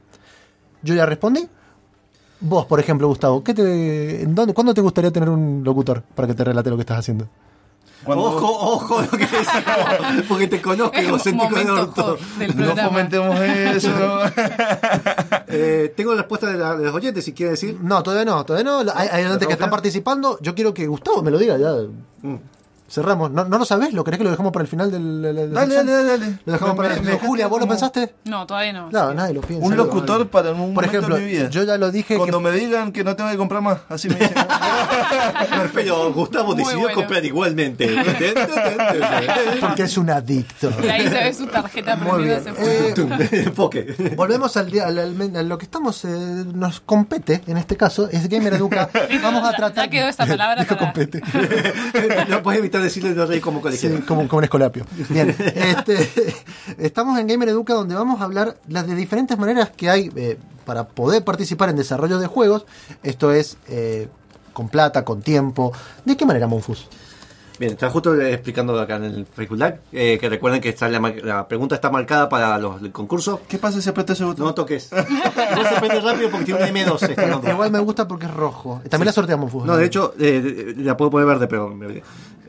Yo ya respondí. Vos, por ejemplo, Gustavo, ¿qué te, en dónde, ¿cuándo te gustaría tener un locutor para que te relate lo que estás haciendo? Cuando- Ojo, ojo lo que decís, porque te conozco, egocéntrico de orto. No fomentemos eso. Eh, tengo la respuesta de, la- de los oyentes, si quiere decir. No, todavía no, todavía no. Hay, hay oyentes que están participando. Yo quiero que Gustavo me lo diga ya. Mm. Cerramos. ¿No, no lo sabés? ¿Lo querés que lo dejemos para el final del, del- del- Dale, dale, dale. Lo dejamos Me- para me- el me Julia, ¿vos lo pensaste? No, todavía no. No, Sí. nadie lo piensa. Un Algo- locutor para un Por ejemplo, de mi vida. yo ya lo dije Cuando que me digan que no tengo que comprar más, así me dicen. Pero Gustavo Muy decidió bueno. comprar igualmente. porque es un adicto. Y ahí se ve su tarjeta fue. Eh. Volvemos al, día- al- al- a lo que estamos, eh, nos compete, en este caso, es Gamer Educa. Vamos a tratar. Ya quedó esa palabra Dijo para... compete. no puedes evitar decirle no reír como Sí, colegial. como, como un escolapio. Bien, este, estamos en Gamer Educa donde vamos a hablar las de diferentes maneras que hay eh, para poder participar en desarrollo de juegos. Esto es eh, con plata, con tiempo. ¿De qué manera, Monfus? Bien, está justo explicando acá en el Facebook Live eh, que recuerden que está la, la pregunta está marcada para los, el concurso. ¿Qué pasa si aprieto ese botón? No toques. No se prende rápido porque tiene un M2. este nombre. Igual me gusta porque es rojo. También la sorteamos, Monfus. No, de hecho, eh, la puedo poner verde, pero me olvidé.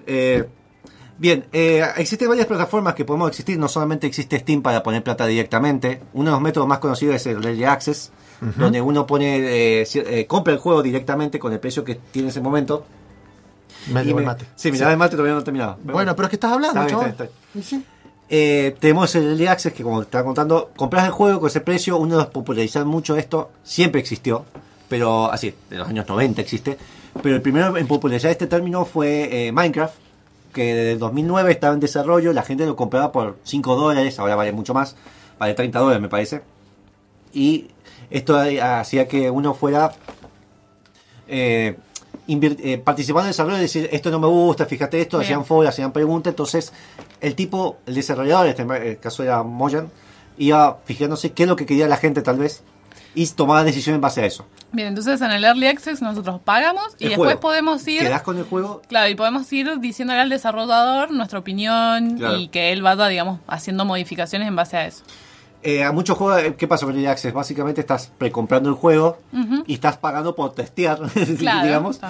Eh, bien, eh, existen varias plataformas que podemos existir. No solamente existe Steam para poner plata directamente. Uno de los métodos más conocidos es el Early Access, donde uno pone, eh, eh, compra el juego directamente con el precio que tiene en ese momento. Me llevo el mate. Sí, mira, el mate todavía no he terminado. Bueno, pero es que estás hablando, Está bien, chaval. está bien, Y sí. Eh, tenemos el Early Access que como te estaba contando, compras el juego con ese precio, uno de los popularizar mucho esto, siempre existió, pero así, de los años 90 existe, pero el primero en popularizar este término fue eh, Minecraft, que desde el 2009 estaba en desarrollo, la gente lo compraba por 5 dólares, ahora vale mucho más, vale 30 dólares me parece, y esto hacía que uno fuera eh, eh, participando en el desarrollo y decir esto no me gusta, fíjate esto, Bien. hacían foros, hacían preguntas, entonces el tipo, el desarrollador, este en el caso era Mojan, iba fijándose qué es lo que quería la gente tal vez y tomaba decisiones en base a eso. Bien, entonces en el Early Access nosotros pagamos y El después juego. podemos ir... Quedás con el juego, Claro, y podemos ir diciéndole al desarrollador nuestra opinión Claro. y que él vaya, digamos, haciendo modificaciones en base a eso. eh, a muchos juegos, eh, ¿qué pasa con el Access? Básicamente estás precomprando el juego y estás pagando por testear, Claro, digamos.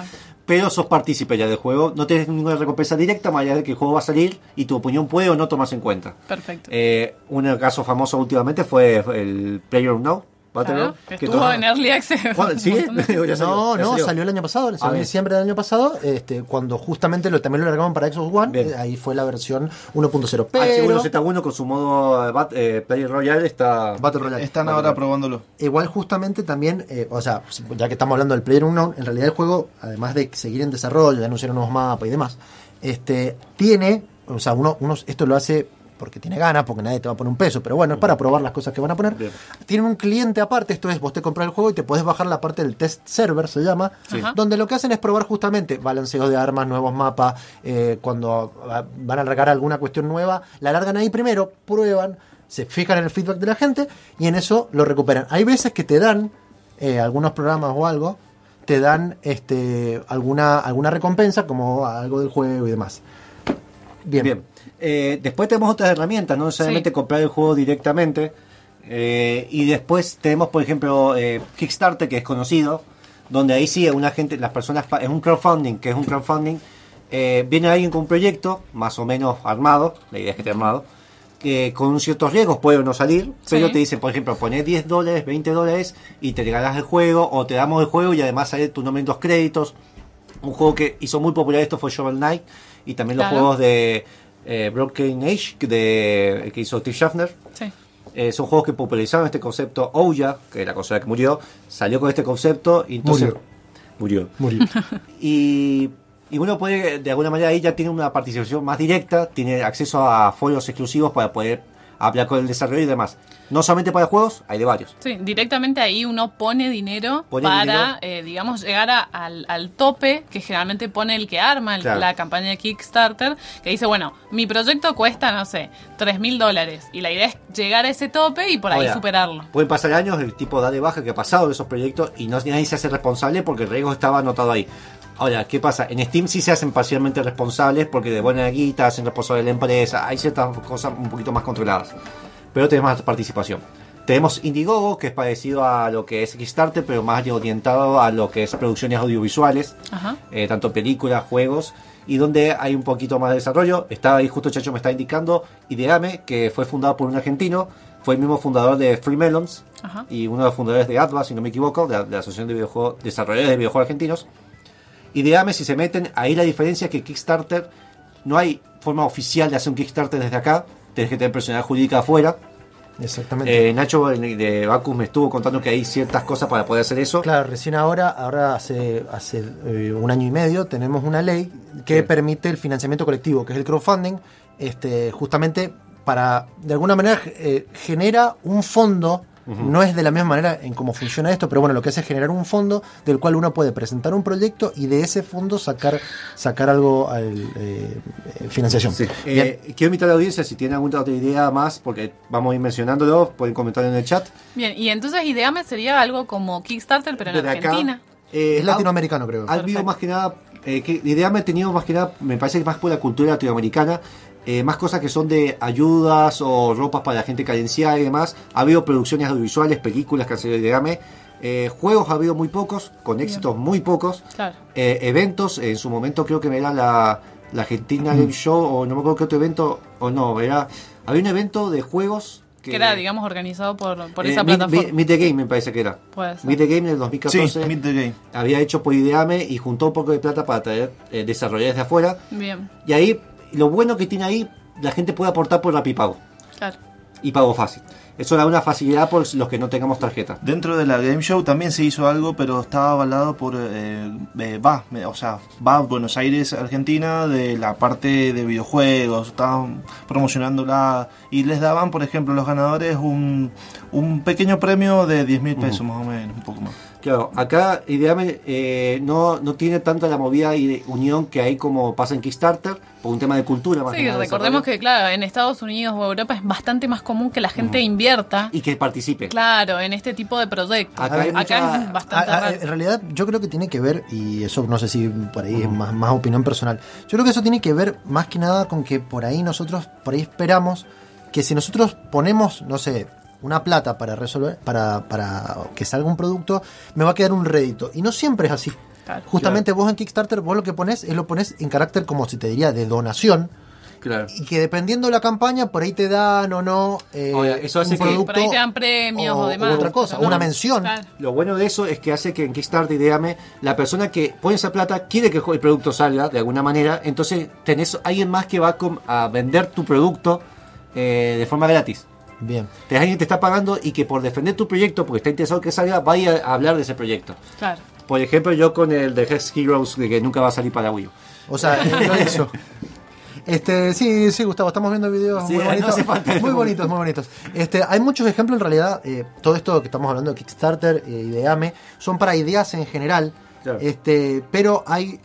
Pero sos partícipe ya del juego, no tienes ninguna recompensa directa, más allá de que el juego va a salir y tu opinión puede o no tomarse en cuenta. Perfecto. Eh, un caso famoso últimamente fue el Player Now, Claro, Battleground, que que estuvo todo- en Early Access. Salió, No, no, salió. salió el año pasado, salió Ah, en bien. diciembre del año pasado, este, cuando justamente lo, también lo largaron para Xbox One, Bien. eh, ahí fue la versión 1.0. Pero H1Z1 con su modo eh, bat- eh, Player Royale está... Battle Royale. Están ahora probándolo. Igual justamente también, eh, o sea, ya que estamos hablando del Player Unknown, en realidad el juego, además de seguir en desarrollo, de anunciar nuevos mapas y demás, este, tiene, o sea, uno, uno esto lo hace porque tiene ganas, porque nadie te va a poner un peso, pero bueno, es para probar las cosas que van a poner. Bien. Tienen un cliente aparte, esto es, vos te compras el juego y te podés bajar la parte del test server, se llama, Sí. Donde lo que hacen es probar justamente balanceo de armas, nuevos mapas, eh, cuando van a largar alguna cuestión nueva, la largan ahí primero, prueban, se fijan en el feedback de la gente y en eso lo recuperan. Hay veces que te dan eh, algunos programas o algo, te dan este alguna alguna recompensa como algo del juego y demás. Bien. Bien. Eh, después tenemos otras herramientas, no necesariamente Sí. comprar el juego directamente. Eh, y después tenemos, por ejemplo, eh, Kickstarter, que es conocido, donde ahí sí una gente, las personas, es un crowdfunding, que es un crowdfunding. eh, viene alguien con un proyecto, más o menos armado, la idea es que esté armado, que con ciertos riesgos puede o no salir, pero te dicen, por ejemplo, poner 10 dólares, 20 dólares y te regalas el juego, o te damos el juego y además sale tu nombre en dos créditos. Un juego que hizo muy popular esto fue Shovel Knight y también los juegos de eh, Broken Age de, que hizo Steve Schaffner. Sí. Eh, son juegos que popularizaron este concepto. Ouya, que es la consola que murió, salió con este concepto y entonces murió. Murió. Y, y uno puede, de alguna manera, ahí ya tiene una participación más directa, tiene acceso a foros exclusivos para poder hablar con el desarrollo y demás. No solamente para juegos, hay de varios. Sí, directamente ahí uno pone dinero Pone para, dinero. eh, digamos, llegar a- al, al tope que generalmente pone el que arma el- Claro. la campaña de Kickstarter, que dice, bueno, mi proyecto cuesta, no sé, 3 mil dólares. Y la idea es llegar a ese tope y por ahí superarlo. Pueden pasar años, el tipo da de baja que ha pasado de esos proyectos y no nadie se hace responsable porque el riesgo estaba anotado ahí. Ahora, ¿qué pasa? En Steam sí se hacen parcialmente responsables porque de buena guita, hacen responsable de la empresa, hay ciertas cosas un poquito más controladas. Pero tenés más participación. Tenemos Indiegogo, que es parecido a lo que es Kickstarter, pero más orientado a lo que es producciones audiovisuales, eh, tanto películas, juegos, y donde hay un poquito más de desarrollo. Está ahí justo Chacho me está indicando Ideame, que fue fundado por un argentino, fue el mismo fundador de Free Melons Ajá. y uno de los fundadores de Atlas, si no me equivoco, de la, de la Asociación de Videojuegos, Desarrolladores de Videojuegos Argentinos. Ideame, si se meten, ahí la diferencia es que Kickstarter no hay forma oficial de hacer un Kickstarter desde acá, tienes que tener personalidad jurídica afuera. Exactamente. Eh, Nacho de- de Bacus me estuvo contando que hay ciertas cosas para poder hacer eso. Claro, recién ahora, ahora hace, hace eh, un año y medio, tenemos una ley que Sí. permite el financiamiento colectivo, que es el crowdfunding, este, justamente para, de alguna manera, eh, genera un fondo. No es de la misma manera en cómo funciona esto, pero bueno, lo que hace es generar un fondo del cual uno puede presentar un proyecto y de ese fondo sacar sacar algo al eh, eh, financiación. Sí. Bien. Eh, quiero invitar a la audiencia, si tienen alguna otra idea más, porque vamos a ir mencionándolo, pueden comentar en el chat. Bien, y entonces Ideame sería algo como Kickstarter, pero en Desde acá, Argentina. eh, es latinoamericano, creo. Ha habido más que nada, eh, que la idea me ha tenido más que nada, me parece que más por la cultura latinoamericana, eh, más cosas que son de ayudas o ropas para la gente carenciada y demás. Ha habido producciones audiovisuales, películas que han sido de Ideame. Eh, juegos ha habido muy pocos, con éxitos muy pocos. Claro. Eh, eventos, en su momento creo que era la, la Argentina Game Show, o no me acuerdo qué otro evento, o no, era, había un evento de juegos que, Que era, digamos, organizado por, por eh, esa Meet- plataforma. Meet the Game me parece que era. Puede ser. Meet the Game en el Sí, 2014 Meet the Game. había hecho por Ideame y juntó un poco de plata para traer eh, desarrolladores de afuera. Bien, Y ahí, lo bueno que tiene ahí, la gente puede aportar por Rapipago claro. y pago fácil. Eso da una facilidad por los que no tengamos tarjeta. Dentro de la Game Show también se hizo algo, pero estaba avalado por eh, eh, va, o sea, va Buenos Aires, Argentina, de la parte de videojuegos, estaban promocionándola y les daban, por ejemplo, a los ganadores un, un pequeño premio de 10 mil pesos más o menos, un poco más. Claro, acá Ideame eh, no, no tiene tanta la movida y de unión que hay como pasa en Kickstarter, por un tema de cultura más Sí, que nada, recordemos que, claro, en Estados Unidos o Europa es bastante más común que la gente invierta, Y que participe. claro, en este tipo de proyectos. Acá mucha- es bastante raro. en realidad yo creo que tiene que ver, y eso no sé si por ahí es más, más opinión personal, yo creo que eso tiene que ver más que nada con que por ahí nosotros, por ahí esperamos que si nosotros ponemos, no sé, una plata para resolver, para, para que salga un producto, me va a quedar un rédito. Y no siempre es así. Claro. Justamente vos en Kickstarter, vos lo que pones es lo pones en carácter como si te diría de donación. Claro. Y que dependiendo de la campaña, por ahí te dan o no eh, Oye, eso hace un que- producto Por ahí te dan premios o, demás. otra cosa, una mención. claro. Lo bueno de eso es que hace que en Kickstarter, Ideame, la persona que pone esa plata quiere que el producto salga de alguna manera, entonces tenés alguien más que va a vender tu producto eh, de forma gratis. Bien. Tenés alguien que te está pagando y que por defender tu proyecto, porque está interesado que salga, vaya a hablar de ese proyecto. Claro. Por ejemplo, yo con el de Hex Heroes, de que nunca va a salir para Wii U. O sea, eso. Este, sí, sí, Gustavo, estamos viendo videos Sí, muy bonitos. muy bonitos, muy bonitos. Este, hay muchos ejemplos en realidad, eh, todo esto que estamos hablando de Kickstarter eh, y de AME, son para ideas en general. Claro. Este, pero hay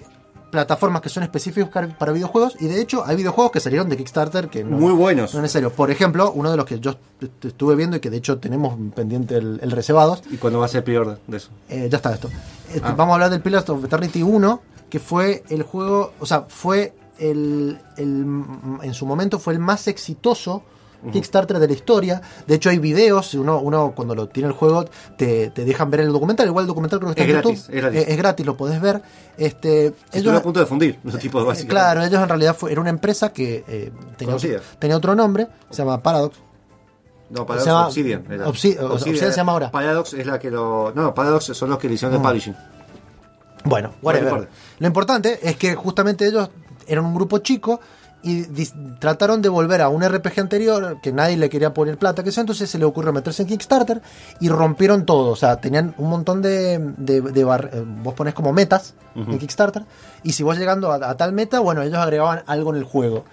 plataformas que son específicas para videojuegos y de hecho hay videojuegos que salieron de Kickstarter que no, Muy buenos. no. Por ejemplo, uno de los que yo est- estuve viendo y que de hecho tenemos pendiente el, el reservados, ¿Y cuándo va a ser peor de eso? eh, ya está esto. Este, Ah. Vamos a hablar del Pillars of Eternity 1, que fue el juego, o sea, fue el, el- en su momento fue el más exitoso Kickstarter de la historia. De hecho, hay videos, uno, uno cuando lo tiene el juego te, te dejan ver el documental. Igual el documental creo que está Es en gratis, YouTube. es gratis. Eh, es gratis, lo podés ver. Este, Estuve ellos, a punto de fundir los tipos eh, básicamente. claro, ellos en realidad fue, era una empresa que eh, tenía, otro, Conocida. tenía otro nombre, se llama Paradox. No, Paradox Se llama- Obsidian. era. Obsidian se llama ahora. Paradox es la que lo. No, Paradox son los que le hicieron el publishing. Bueno, whatever. Lo importante es que justamente ellos eran un grupo chico y trataron de volver a un RPG anterior que nadie le quería poner plata, que sea, entonces se le ocurrió meterse en Kickstarter y rompieron todo. O sea, tenían un montón de. de, de bar- eh, vos pones como metas en Kickstarter y si vos llegando a, a tal meta, bueno, ellos agregaban algo en el juego.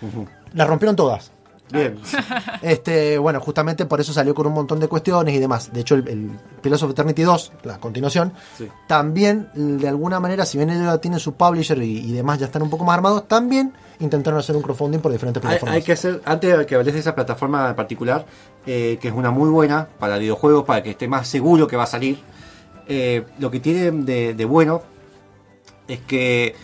Las rompieron todas. Bien. Este, bueno, justamente por eso salió con un montón de cuestiones y demás. De hecho, el, el Pillars of Eternity 2, la continuación, Sí. también, de alguna manera, si bien ellos ya tienen su publisher y, y demás, ya están un poco más armados, también intentaron hacer un crowdfunding por diferentes plataformas. hay que hacer, antes de que hables de esa plataforma en particular, eh, que es una muy buena para videojuegos, para que esté más seguro que va a salir, eh, lo que tiene de, de bueno es que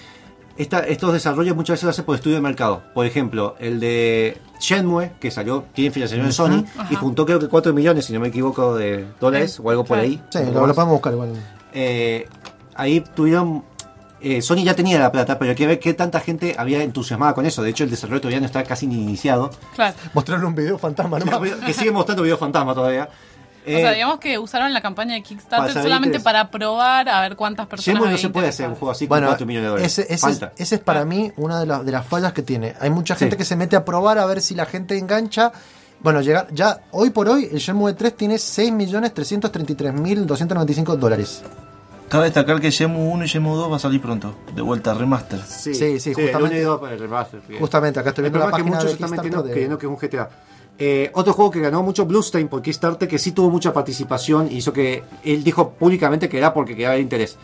esta- estos desarrollos muchas veces lo hacen por estudio de mercado. Por ejemplo, el de Shenmue, que salió, tiene financiación de Sony, y juntó creo que 4 millones, si no me equivoco, de dólares o algo por ahí. Sí, lo, lo podemos buscar igual. Eh, ahí tuvieron. eh, Sony ya tenía la plata, pero hay que ver qué tanta gente había entusiasmada con eso. De hecho, el desarrollo todavía no está casi ni iniciado. Claro. Mostrarle un video fantasma nomás. que sigue mostrando video fantasma todavía. O sea, Eh, digamos que usaron la campaña de Kickstarter solamente para probar a ver cuántas personas. Shenmue no se puede hacer un juego así con Bueno, 4 millones de dólares. ese, ese es, ese es para mí una de, las- de las fallas que tiene. Hay mucha gente Sí. que se mete a probar a ver si la gente engancha. Bueno, llegar, ya hoy por hoy el Shenmue 3 tiene 6.333.295 dólares. Cabe destacar que Shenmue 1 y Shenmue 2 va a salir pronto, de vuelta remaster. Sí, Sí, sí, el justamente- uno y dos para el remaster, bien. Justamente, acá estoy El viendo la problema es que página muchos de están metiendo de- creyendo que es un GTA. Eh, otro juego que ganó mucho Bluestain por Kickstarter, que sí tuvo mucha participación, hizo que él dijo públicamente que era porque quería interés.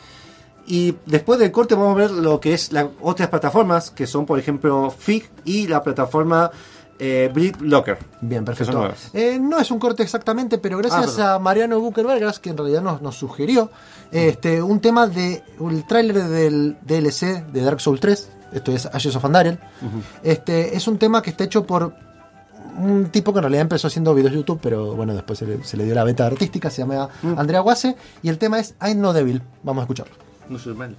Y después del corte vamos a ver lo que es las otras plataformas, que son por ejemplo FIG y la plataforma eh, BitLocker. Bien, perfecto. Eh, no es un corte exactamente, pero gracias Ah, a Mariano Buckerbergas, que en realidad nos, nos sugirió este, un tema de el tráiler del DLC de Dark Souls 3, esto es Ashes of Andariel. este, es un tema que está hecho por un tipo que en realidad empezó haciendo videos YouTube, pero bueno, después se le, se le dio la beta artística, se llama Mm. Andrea Guase, y el tema es I'm No Devil. Vamos a escucharlo. No soy mal.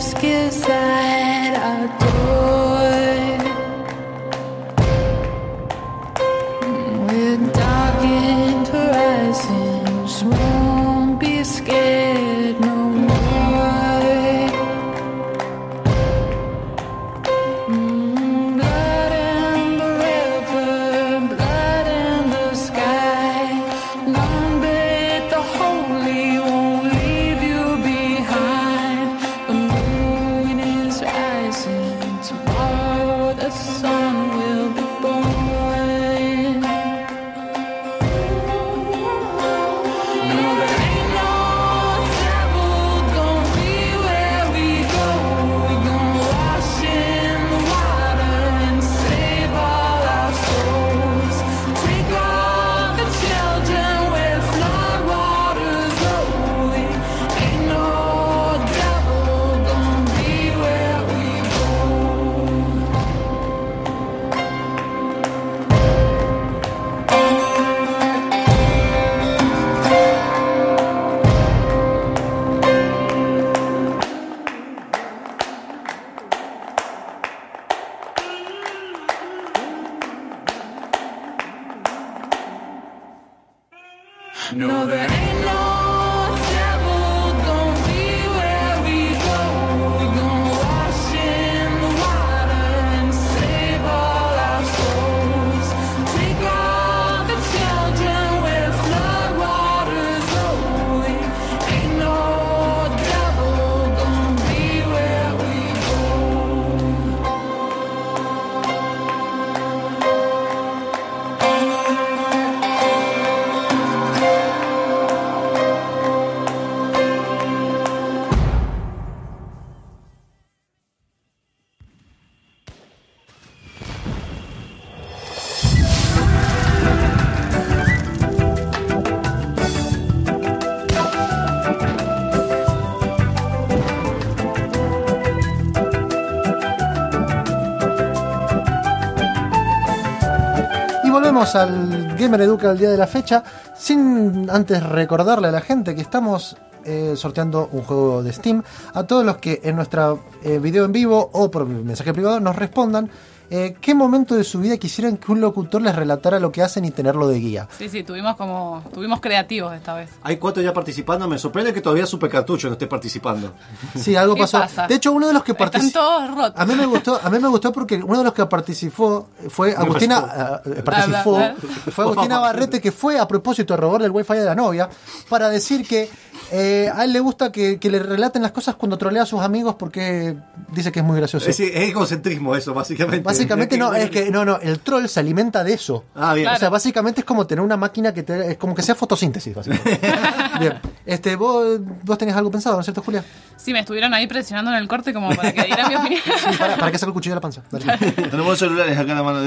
gives, I. volvemos al Gamer Educa del día de la fecha, sin antes recordarle a la gente que estamos eh, sorteando un juego de Steam a todos los que en nuestra eh, video en vivo o por mensaje privado nos respondan eh, qué momento de su vida quisieran que un locutor les relatara lo que hacen y tenerlo de guía. Sí, sí, tuvimos como. Tuvimos creativos esta vez. Hay cuatro ya participando. Me sorprende que todavía Super Cartucho no esté participando. Sí, algo ¿Qué pasó. pasa? De hecho, uno de los que Están participó... todos rotos. A mí me gustó, a mí me gustó porque uno de los que participó fue Agustina, eh, participó, Bla, bla, fue Agustina Barrete que fue a propósito de robarle el wifi de la novia para decir que eh, a él le gusta que, que le relaten las cosas cuando trolea a sus amigos porque dice que es muy gracioso. Es, es egocentrismo eso, básicamente. Básicamente no, es que no, no, el troll se alimenta de eso. Ah, bien. O sea, básicamente es como tener una máquina que te, es como que sea fotosíntesis, básicamente. bien. Este, vos, vos tenés algo pensado, ¿no es cierto, Julia? Sí, me estuvieron ahí presionando en el corte como para que diera mi opinión. Para, para que saque el cuchillo de la panza. Tenemos celulares acá en la mano.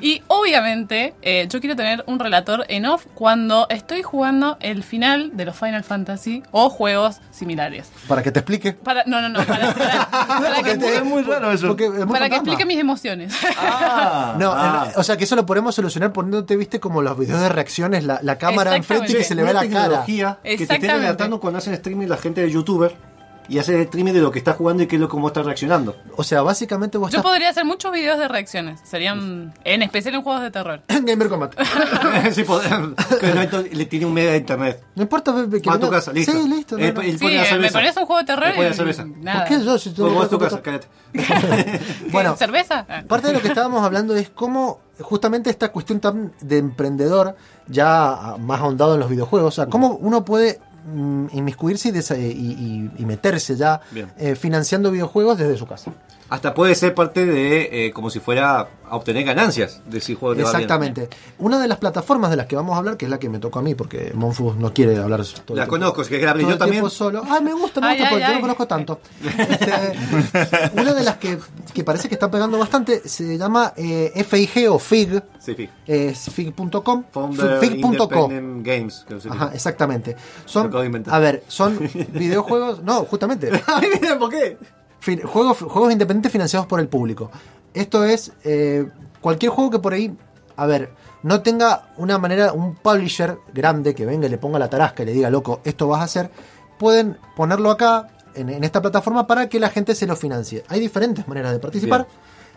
Y obviamente, eh, yo quiero tener un relator en off cuando estoy jugando el final de los Final Fantasy o juegos similares. Para que te explique. Para, no, no, no, para, para- para que, te- es muy raro eso. Porque es muy para que explique mis emociones. Ah, No, ah. en- o sea que eso lo podemos solucionar poniéndote, viste, como los videos de reacciones, la, la cámara enfrente y que se le ve la cara. que te estén relatando cuando hacen streaming la gente de youtuber y hacen streaming de lo que está jugando y qué es lo cómo está reaccionando. O sea, básicamente vos Yo estás podría hacer muchos videos de reacciones. Serían, en especial en juegos de terror. en Gamer Combat. sí, entonces, le tiene un mega de internet. No importa, bebé, que Va a tu casa, listo. Sí, listo. no, Eh, no. el- Sí, la me pones un juego de terror y cerveza. nada. ¿Por qué yo? Si tú Vos no a tu casa, cállate. Bueno, ¿Cerveza? Ah. parte de lo que estábamos hablando es cómo justamente esta cuestión tan de emprendedor, ya más ahondado en los videojuegos, o sea, cómo uno puede inmiscuirse y, desa- y- y- y meterse ya eh, financiando videojuegos desde su casa. Hasta puede ser parte de eh, como si fuera a obtener ganancias de si juego te va bien. Exactamente. Una de las plataformas de las que vamos a hablar, que es la que me tocó a mí, porque Monfus no quiere hablar todo el La tiempo- conozco, es que la yo también. solo. Ay, me gusta, me Ay, gusta, ay, porque yo ay. no conozco tanto. Este, una de las que, que parece que está pegando bastante se llama eh, FIG o FIG, Sí, sí. es FIG.com, Games. que no sé qué. Ajá, exactamente. Son, a ver, son videojuegos, no, justamente, ¿por qué? Juegos, juegos independientes financiados por el público. Esto es eh, cualquier juego que por ahí, a ver, no tenga una manera, un publisher grande que venga y le ponga la tarasca y le diga, loco, esto vas a hacer, pueden ponerlo acá en, en esta plataforma para que la gente se lo financie. Hay diferentes maneras de participar.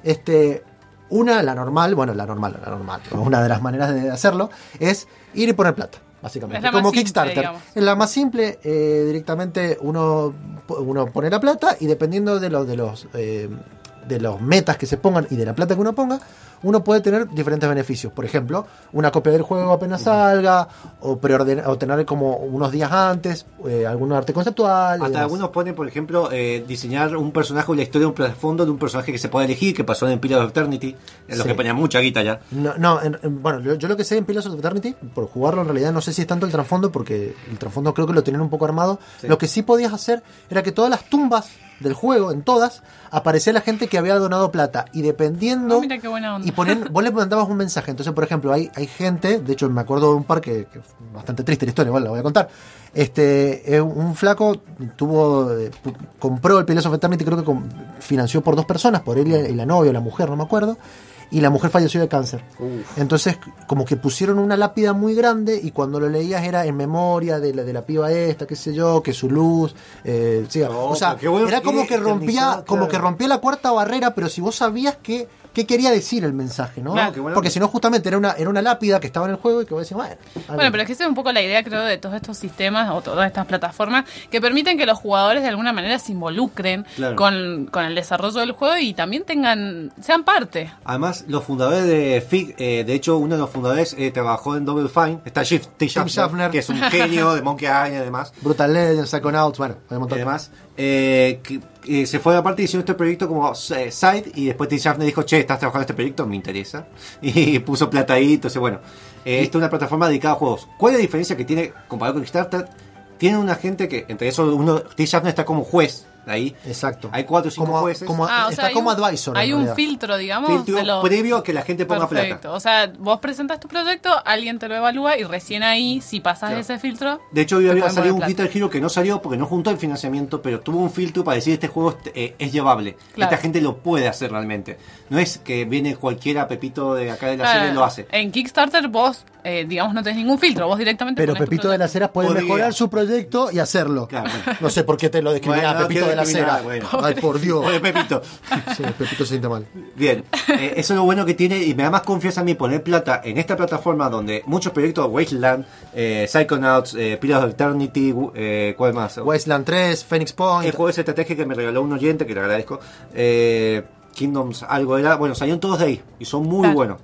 Este, una, la normal, bueno, la normal, la normal, una de las maneras de hacerlo es ir y poner plata. Básicamente, Es como simple, Kickstarter. En la más simple, eh, directamente uno, uno pone la plata y dependiendo de los de los eh, de los metas que se pongan y de la plata que uno ponga, uno puede tener diferentes beneficios. Por ejemplo, una copia del juego apenas salga, o preordenar, o tener como unos días antes, eh, algún arte conceptual. Hasta demás. algunos ponen, por ejemplo, eh, diseñar un personaje o la historia de un trasfondo de un personaje que se puede elegir, que pasó en Pillars of Eternity, en los Sí. que ponían mucha guita ya. No, no en- en- bueno, yo, yo lo que sé en Pillars of Eternity, por jugarlo en realidad no sé si es tanto el trasfondo, porque el trasfondo creo que lo tenían un poco armado. Sí. Lo que sí podías hacer era que todas las tumbas del juego, en todas, aparecía la gente que había donado plata. Y dependiendo. Ah, mira qué buena onda. Y ponen, vos le mandabas un mensaje. Entonces, por ejemplo, hay, hay gente, de hecho me acuerdo de un par que, que bastante triste la historia, igual la voy a contar. Este, eh, un flaco tuvo, eh, compró el Pillars of Eternity, creo que con- financió por dos personas, por él y la novia o la mujer, no me acuerdo. Y la mujer falleció de cáncer. Entonces, como que pusieron una lápida muy grande y cuando lo leías era en memoria de la, de la piba esta, qué sé yo, que su luz. eh, sí, o sea, bueno era como que rompía, como que rompía la cuarta barrera, pero si vos sabías que, qué quería decir el mensaje, ¿no? Claro. Qué bueno Porque que- si no, justamente era una, era una lápida que estaba en el juego y que vos decías, bueno. Bueno, pero es que esa es un poco la idea, creo, de todos estos sistemas o todas estas plataformas que permiten que los jugadores de alguna manera se involucren Claro. con, con el desarrollo del juego y también tengan sean parte. Además, los fundadores de FIG, eh, de hecho, uno de los fundadores eh, trabajó en Double Fine, está Shift, Tim Schaffner, Schaffner. que es un genio de Monkey Island y demás. Brutal Legends, Psychonauts, bueno, hay un Y montón. además, eh, que, que se fue aparte y hicieron este proyecto como eh, side y después Tim Schaffner dijo, che, estás trabajando en este proyecto, me interesa. Y puso plata ahí, entonces bueno, eh, esta es una plataforma dedicada a juegos. ¿Cuál es la diferencia que tiene comparado con Kickstarter? Tiene una gente que, entre eso, uno, Tim Schaffner está como juez ahí. Exacto. Hay cuatro o cinco Como- jueces. como- Ah, o está sea, hay como un- advisor. Hay un filtro, digamos. filtro de los- previo a que la gente ponga Perfecto. plata. O sea, vos presentas tu proyecto, alguien te lo evalúa y recién ahí, si pasas Claro. ese filtro. De hecho, hoy había salido un poner Guitar Hero que no salió porque no juntó el financiamiento, pero tuvo un filtro para decir este juego es, eh, es llevable. Claro. Esta gente lo puede hacer realmente. No es que viene cualquiera Pepito de acá de la Claro, serie y lo hace. En Kickstarter vos, eh, digamos, no tenés ningún filtro, vos directamente Pero ponés tu Pepito de las Heras puede Podría. mejorar su proyecto y hacerlo. Claro. No sé por qué te lo describirá Bueno, no Pepito de las Heras. bueno. Ay, por Dios. Oye, Pepito. Sí, Pepito se siente mal. Bien, eh, eso es lo bueno que tiene y me da más confianza a mí poner plata en esta plataforma donde muchos proyectos, Wasteland, eh, Psychonauts, eh, Pillars of Eternity, eh, ¿cuál más? Wasteland 3, Phoenix Point. El juego de estrategia que me regaló un oyente, que le agradezco, eh, Kingdoms algo era, bueno, salieron todos de ahí y son muy Claro. buenos.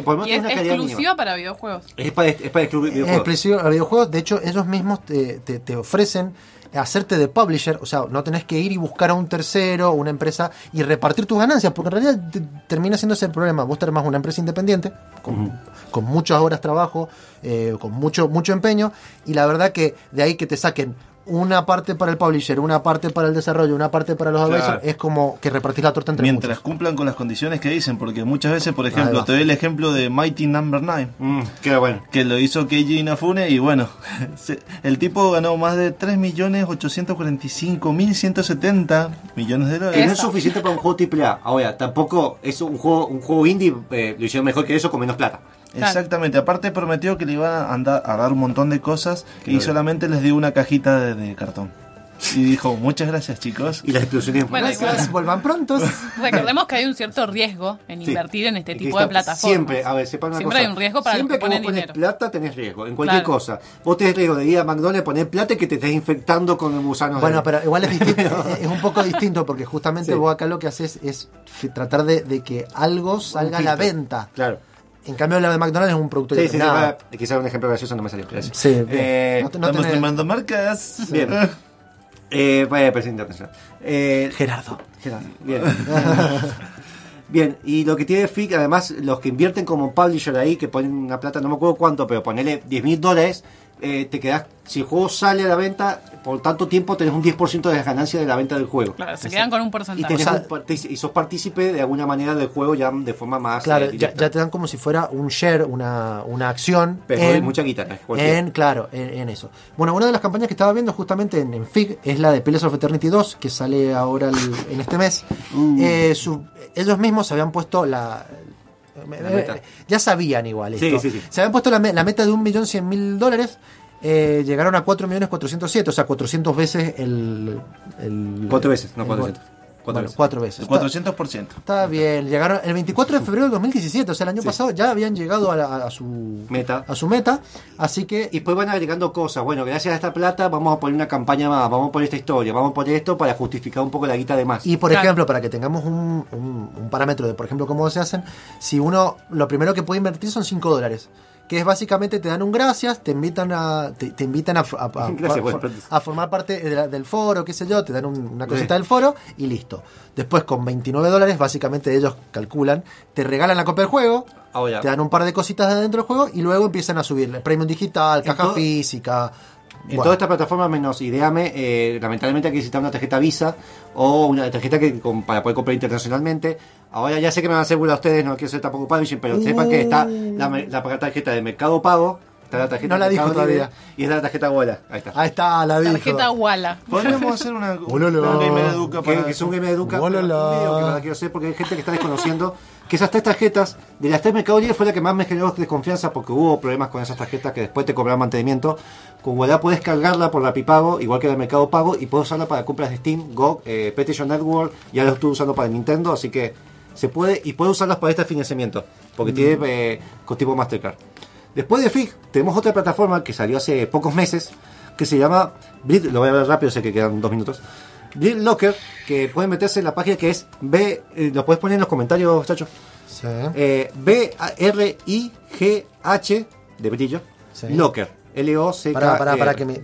Que por lo menos Y es tiene una calidad exclusiva mínima. para videojuegos. Es para, es para excluir Es videojuegos. exclusivo a videojuegos. De hecho, ellos mismos te, te- te ofrecen hacerte de publisher. O sea, no tenés que ir y buscar a un tercero, una empresa y repartir tus ganancias. Porque en realidad te- termina siendo ese el problema. Vos tenés más una empresa independiente, con, con muchas horas de trabajo, eh, con mucho, mucho empeño. Y la verdad que de ahí que te saquen una parte para el publisher, una parte para el desarrollo, una parte para los Claro. advisors, es como que repartir la torta entre Mientras muchos. cumplan con las condiciones que dicen, porque muchas veces, por ejemplo, te doy el ejemplo de Mighty Number 9, Mm, qué bueno. que lo hizo Keiji Inafune y bueno, el tipo ganó más de 3.845.170 millones de Que dólares. no es suficiente para un juego AAA. Ahora, tampoco es un juego, un juego indie, eh, lo hicieron mejor que eso con menos plata. Exactamente, aparte prometió que le iba a, andar, a dar un montón de cosas Qué y solamente les dio una cajita de, de cartón. Y dijo, muchas gracias chicos. Y las explosiones. Bueno, Gracias, vuelvan prontos. Recordemos que hay un cierto riesgo en Sí. invertir en este tipo de plataformas. Siempre, a ver, sepan una Siempre cosa. hay un riesgo para Siempre los que que vos ponen pones dinero. plata tenés riesgo, en cualquier Claro. cosa. Vos tenés riesgo de ir a McDonald's, poner plata y que te estés infectando con gusanos. Bueno, de- pero igual es distinto, es- un poco distinto porque justamente Sí. vos acá lo que haces es tratar de, de que algo salga a la venta. Claro. En cambio, la de McDonald's es un producto Sí, sí, sí, para- quizás un ejemplo gracioso no me salió. gracias. Sí, bien. Eh, No no Estamos tenés- quemando marcas. Bien. Eh, vaya, presidente internacional. Eh, Gerardo. Gerardo, Bien. Bien, y lo que tiene FIC, además, los que invierten como publisher ahí, que ponen una plata, no me acuerdo cuánto, pero ponele 10 mil dólares, eh, te quedas, si el juego sale a la venta, por tanto tiempo tenés un 10% de las ganancias de la venta del juego. Claro, se quedan con un Y, porcentaje. tenés O sea- un partic- y sos partícipe de alguna manera del juego ya de forma más Claro, eh, ya, te dan como si fuera un share, una, una acción. Pero hay en, mucha guita, no es cualquiera. en, claro, en, en eso. Bueno, una de las campañas que estaba viendo justamente en, en FIG es la de Pillars of Eternity 2, que sale ahora el- en este mes. Mm. Eh, su- ellos mismos se habían puesto la... Meta. Ya sabían igual Sí, esto. sí, sí. Se habían puesto la, la meta de 1.100.000 dólares. eh, llegaron a 4.407.000, o sea, 400 veces el... el Cuatro veces, no el 400. Cuatro Bueno, veces. cuatro veces. El Está- 400%. Está bien, llegaron el 24 de febrero del 2017, o sea, el año pasado ya habían llegado a, la- a su Meta. a su meta, así que Y después van agregando cosas. Bueno, gracias a esta plata vamos a poner una campaña más, vamos a poner esta historia, vamos a poner esto para justificar un poco la guita de más. y por Claro. ejemplo, para que tengamos un, un- un parámetro de, por ejemplo, cómo se hacen, si uno lo primero que puede invertir son 5 dólares. Que es básicamente te dan un gracias, te invitan a te, te invitan a, a- a- Gracias, a- bueno, a formar parte de la- del foro, qué sé yo, te dan un- una cosita Sí. del foro y listo. Después con 29 dólares, básicamente ellos calculan, te regalan la copia del juego, Ahora, te dan un par de cositas de dentro del juego y luego empiezan a subir premium digital, caja física. En Bueno, todas estas plataformas menos Ideame, eh, lamentablemente hay que necesitar una tarjeta Visa o una tarjeta que con- para poder comprar internacionalmente. Ahora ya sé que me van a hacer burla ustedes, no quiero ser tampoco publishing, pero sepan que está la tarjeta de Mercado Pago, está la tarjeta No la dijo todavía. y está la tarjeta Gola. Ahí está. ahí está, la dijo. Tarjeta Walla. Podríamos hacer una, Ololo. una Gamer Educa que, para que es un Game Educa Hola, un video que la quiero hacer porque hay gente que está desconociendo que esas tres tarjetas de las tres Mercado Libre fue la que más me generó desconfianza porque hubo problemas con esas tarjetas que después te cobraban mantenimiento con Walla puedes cargarla por la Pipago igual que la Mercado Pago y puedes usarla para compras de Steam, GOG, eh, PlayStation Network ya lo estuve usando para Nintendo así que se puede y puedes usarlas para este financiamiento porque tiene eh, con tipo Mastercard después de FIG tenemos otra plataforma que salió hace pocos meses que se llama Bleed, lo voy a ver rápido sé que quedan dos minutos Bleed Locker, que pueden meterse en la página que es B, eh, lo puedes poner en los comentarios, chacho. Sí. Eh, B-R-I-G-H, de brillo, Sí. Locker, L-O-C-K. Pará, pará, pará, que me...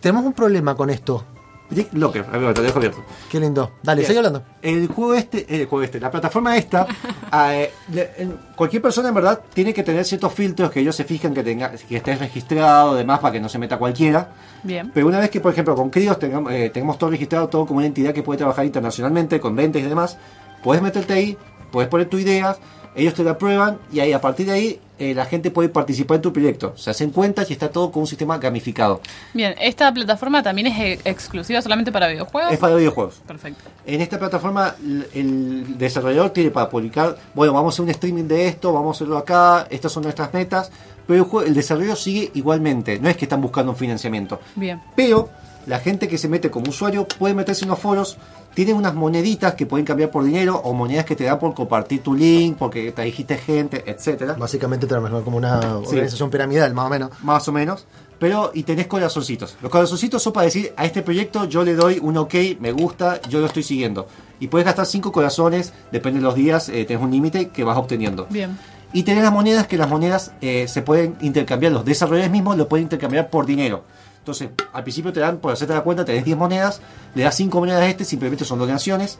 Tenemos un problema con esto. Brick Locker, a ver, te lo dejo abierto. Qué lindo. Dale, sigue hablando. El juego este, el juego este, la plataforma esta, eh, le- en- cualquier persona en verdad tiene que tener ciertos filtros que ellos se fijan que tenga, que estés registrado, demás, para que no se meta cualquiera. Bien. Pero una vez que, por ejemplo, con Crios tengamos, eh, tenemos todo registrado, todo como una entidad que puede trabajar internacionalmente, con ventas y demás, puedes meterte ahí, puedes poner tu idea, ellos te la prueban y ahí a partir de ahí eh, la gente puede participar en tu proyecto. Se hacen cuentas y está todo con un sistema gamificado. Bien, ¿esta plataforma también es eh, exclusiva solamente para videojuegos? Es para videojuegos. Perfecto. En esta plataforma el desarrollador tiene para publicar, bueno, vamos a hacer un streaming de esto, vamos a hacerlo acá, estas son nuestras metas, pero el, juego- el desarrollo sigue igualmente, no es que están buscando un financiamiento. Bien. Pero la gente que se mete como usuario puede meterse en los foros, tienen unas moneditas que pueden cambiar por dinero o monedas que te dan por compartir tu link, porque te dijiste gente, etcétera. Básicamente trabajar como una organización piramidal, más o menos. Más o menos. Pero, y tenés corazoncitos. Los corazoncitos son para decir, a este proyecto yo le doy un ok, me gusta, yo lo estoy siguiendo. Y puedes gastar 5 corazones, depende de los días, eh, tenés un límite que vas obteniendo. Bien. Y tenés las monedas, que las monedas eh, se pueden intercambiar, los desarrolladores mismos lo pueden intercambiar por dinero. Entonces, al principio te dan, por hacerte la cuenta, tenés 10 monedas, le das 5 monedas a este, simplemente son donaciones.